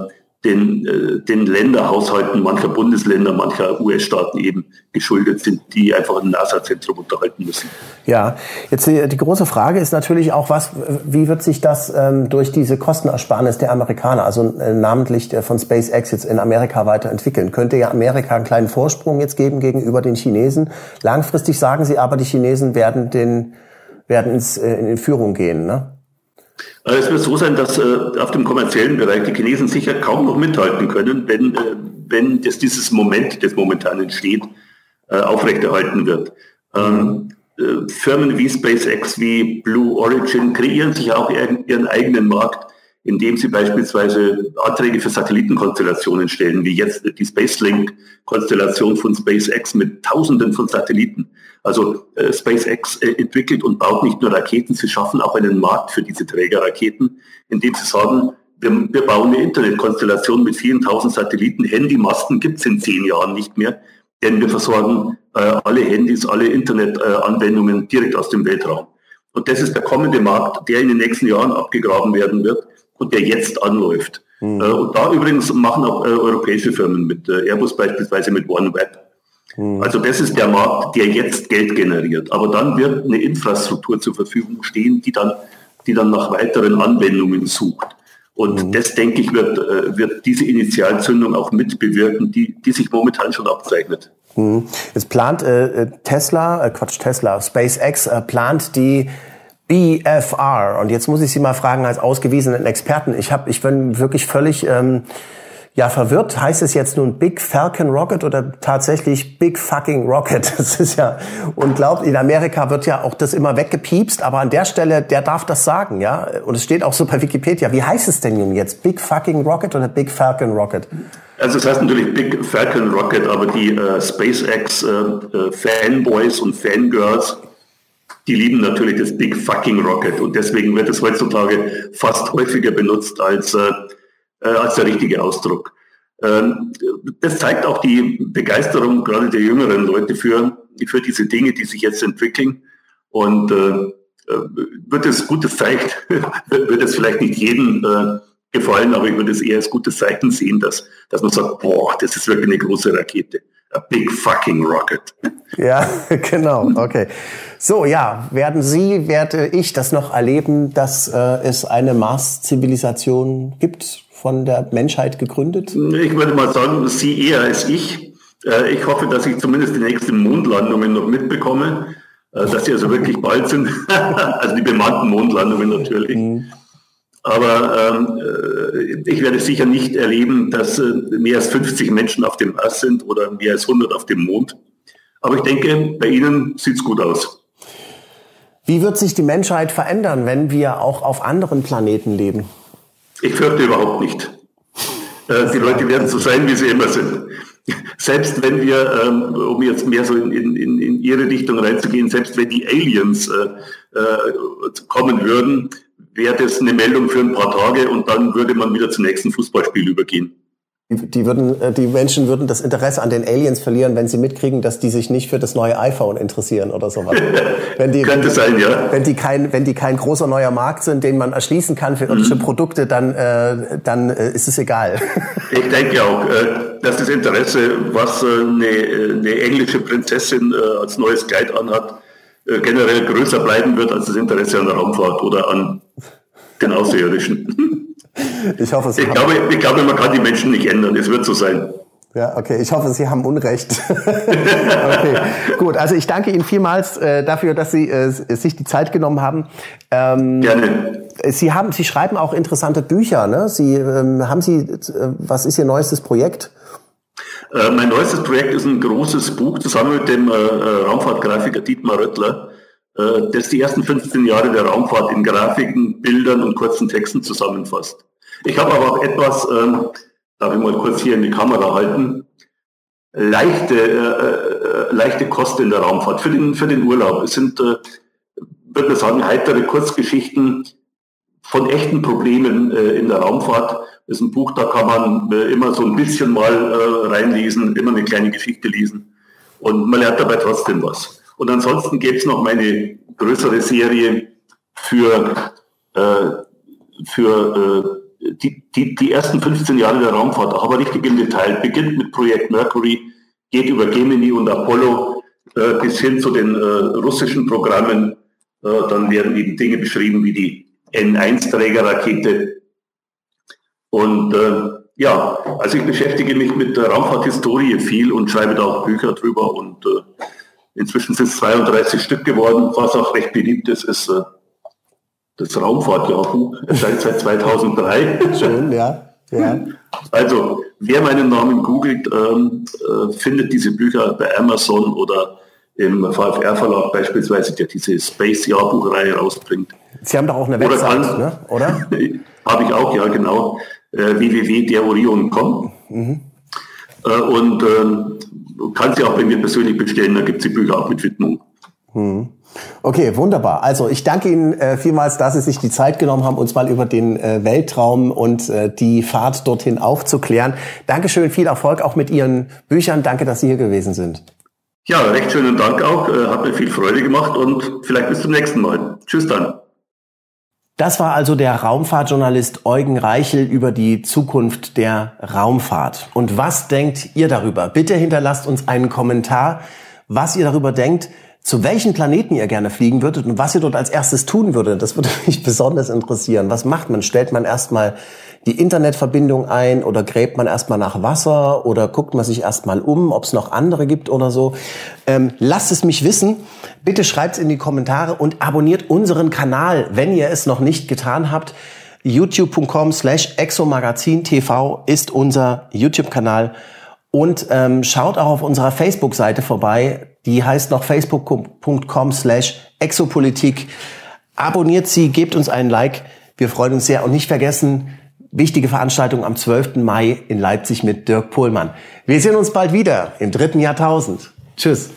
den, äh, den Länderhaushalten mancher Bundesländer, mancher US-Staaten eben geschuldet sind, die einfach ein NASA-Zentrum unterhalten müssen. Ja, jetzt die, die, große Frage ist natürlich auch, was, wie wird sich das ähm, durch diese Kostenersparnis der Amerikaner, also äh, namentlich der von SpaceX jetzt in Amerika weiterentwickeln? Könnte ja Amerika einen kleinen Vorsprung jetzt geben gegenüber den Chinesen? Langfristig sagen Sie aber, die Chinesen werden den werden ins, äh, in Führung gehen, ne? Es wird so sein, dass äh, auf dem kommerziellen Bereich die Chinesen sicher kaum noch mithalten können, wenn, äh, wenn das, dieses Moment, das momentan entsteht, äh, aufrechterhalten wird. Ähm, äh, Firmen wie SpaceX, wie Blue Origin kreieren sich auch ihren, ihren eigenen Markt indem sie beispielsweise Anträge für Satellitenkonstellationen stellen, wie jetzt die Spacelink-Konstellation von SpaceX mit Tausenden von Satelliten. Also äh, SpaceX äh, entwickelt und baut nicht nur Raketen, sie schaffen auch einen Markt für diese Trägerraketen, indem sie sagen, wir, wir bauen eine Internetkonstellation mit vielen tausend Satelliten. Handymasten gibt es in zehn Jahren nicht mehr, denn wir versorgen äh, alle Handys, alle Internetanwendungen direkt aus dem Weltraum. Und das ist der kommende Markt, der in den nächsten Jahren abgegraben werden wird der jetzt anläuft. Mhm. und da übrigens machen auch äh, europäische Firmen mit, äh, Airbus beispielsweise mit OneWeb. Mhm. Also das ist der Markt, der jetzt Geld generiert. Aber dann wird eine Infrastruktur zur Verfügung stehen, die dann, die dann nach weiteren Anwendungen sucht. Und mhm. das, denke ich, wird, wird diese Initialzündung auch mitbewirken, die, die sich momentan schon abzeichnet. Mhm. Jetzt plant äh, Tesla, äh, Quatsch, Tesla, SpaceX äh, plant die BFR. Und jetzt muss ich Sie mal fragen als ausgewiesenen Experten. Ich habe, ich bin wirklich völlig ähm, ja verwirrt. Heißt es jetzt nun Big Falcon Rocket oder tatsächlich Big Fucking Rocket? *laughs* Das ist ja unglaublich. In Amerika wird ja auch das immer weggepiepst, aber an der Stelle, der darf das sagen, ja. Und es steht auch so bei Wikipedia. Wie heißt es denn nun jetzt? Big Fucking Rocket oder Big Falcon Rocket? Also es heißt natürlich Big Falcon Rocket, aber die äh, SpaceX äh, äh, Fanboys und Fangirls die lieben natürlich das Big Fucking Rocket und deswegen wird es heutzutage fast häufiger benutzt als, äh, äh, als der richtige Ausdruck. Ähm, das zeigt auch die Begeisterung gerade der jüngeren Leute für, für diese Dinge, die sich jetzt entwickeln. Und äh, äh wird es gutes Zeichen, *laughs* wird es vielleicht nicht jedem äh, gefallen, aber ich würde es eher als gutes Zeichen sehen, dass, dass man sagt, boah, das ist wirklich eine große Rakete. A big fucking rocket. Ja, *laughs* genau. Okay. So, ja, werden Sie, werde ich das noch erleben, dass äh, es eine Mars-Zivilisation gibt, von der Menschheit gegründet? Ich würde mal sagen, Sie eher als ich. Äh, ich hoffe, dass ich zumindest die nächsten Mondlandungen noch mitbekomme, äh, dass sie also wirklich bald sind. *laughs* also die bemannten Mondlandungen natürlich. Mhm. Aber ähm, äh, ich werde sicher nicht erleben, dass äh, mehr als 50 Menschen auf dem Mars sind oder mehr als 100 auf dem Mond. Aber ich denke, bei Ihnen sieht es gut aus. Wie wird sich die Menschheit verändern, wenn wir auch auf anderen Planeten leben? Ich fürchte überhaupt nicht. Äh, die Leute werden so sein, wie sie immer sind. Selbst wenn wir, ähm, um jetzt mehr so in, in, in Ihre Richtung reinzugehen, selbst wenn die Aliens äh, äh, kommen würden, wäre das eine Meldung für ein paar Tage und dann würde man wieder zum nächsten Fußballspiel übergehen. Die, die, würden, äh, die Menschen würden das Interesse an den Aliens verlieren, wenn sie mitkriegen, dass die sich nicht für das neue iPhone interessieren oder sowas. *laughs* wenn die, Könnte sein, ja. Wenn die kein, wenn die kein großer neuer Markt sind, den man erschließen kann für irdische mhm. Produkte, dann, äh, dann äh, ist es egal. ich denke auch, äh, dass das Interesse, was äh, eine, eine englische Prinzessin äh, als neues Kleid anhat, äh, generell größer bleiben wird als das Interesse an der Raumfahrt oder an den Außerirdischen. *laughs* Ich hoffe, Sie ich, glaube, ich glaube, man kann die Menschen nicht ändern. Es wird so sein. Ja, okay. Ich hoffe, Sie haben Unrecht. *laughs* okay, gut. Also ich danke Ihnen vielmals äh, dafür, dass Sie äh, sich die Zeit genommen haben. Ähm, Gerne. Sie haben, Sie schreiben auch interessante Bücher. Ne? Sie ähm, haben Sie, äh, was ist Ihr neuestes Projekt? Äh, mein neuestes Projekt ist ein großes Buch zusammen mit dem äh, äh Raumfahrtgrafiker Dietmar Röttler, äh, das die ersten 15 Jahre der Raumfahrt in Grafiken, Bildern und kurzen Texten zusammenfasst. Ich habe aber auch etwas, ähm, darf ich mal kurz hier in die Kamera halten, leichte, äh, leichte Kosten in der Raumfahrt für den, für den Urlaub. Es sind, würde man sagen, heitere Kurzgeschichten von echten Problemen äh, in der Raumfahrt. Das ist ein Buch, da kann man äh, immer so ein bisschen mal äh, reinlesen, immer eine kleine Geschichte lesen und man lernt dabei trotzdem was. Und ansonsten gäbe es noch meine größere Serie für, für die, die, die ersten 15 Jahre der Raumfahrt, aber richtig im Detail. Beginnt mit Projekt Mercury, geht über Gemini und Apollo bis hin zu den russischen Programmen. Dann werden eben Dinge beschrieben wie die N1-Trägerrakete. Und äh, ja, also ich beschäftige mich mit der Raumfahrthistorie viel und schreibe da auch Bücher drüber und äh, Inzwischen sind es 32 Stück geworden. Was auch recht beliebt ist, ist äh, das Raumfahrtjahrbuch. Erscheint seit 2003. Schön, ja. ja. Also, wer meinen Namen googelt, ähm, äh, findet diese Bücher bei Amazon oder im VFR-Verlag beispielsweise, der diese Space-Jahrbuchreihe rausbringt. Sie haben doch auch eine Website, oder? Ne? oder? *laughs* Habe ich auch, ja, genau. Äh, www.derorion.com. Mhm. Äh, und ähm, kann sie auch bei mir persönlich bestellen, da gibt es die Bücher auch mit Widmung. Hm. Okay, wunderbar. Also ich danke Ihnen äh, vielmals, dass Sie sich die Zeit genommen haben, uns mal über den äh, Weltraum und äh, die Fahrt dorthin aufzuklären. Dankeschön, viel Erfolg auch mit Ihren Büchern. Danke, dass Sie hier gewesen sind. Ja, recht schönen Dank auch. Äh, hat mir viel Freude gemacht und vielleicht bis zum nächsten Mal. Tschüss dann. Das war also der Raumfahrtjournalist Eugen Reichel über die Zukunft der Raumfahrt. Und was denkt ihr darüber? Bitte hinterlasst uns einen Kommentar, was ihr darüber denkt zu welchen Planeten ihr gerne fliegen würdet und was ihr dort als erstes tun würdet. Das würde *laughs* mich besonders interessieren. Was macht man? Stellt man erstmal die Internetverbindung ein oder gräbt man erstmal nach Wasser oder guckt man sich erstmal um, ob es noch andere gibt oder so. Ähm, lasst es mich wissen. Bitte schreibt es in die Kommentare und abonniert unseren Kanal, wenn ihr es noch nicht getan habt. youtube.com slash exomagazin TV ist unser YouTube-Kanal. Und ähm, schaut auch auf unserer Facebook-Seite vorbei. Die heißt noch facebook.com slash exopolitik. Abonniert sie, gebt uns einen Like. Wir freuen uns sehr. Und nicht vergessen, wichtige Veranstaltung am 12. Mai in Leipzig mit Dirk Pohlmann. Wir sehen uns bald wieder im dritten Jahrtausend. Tschüss.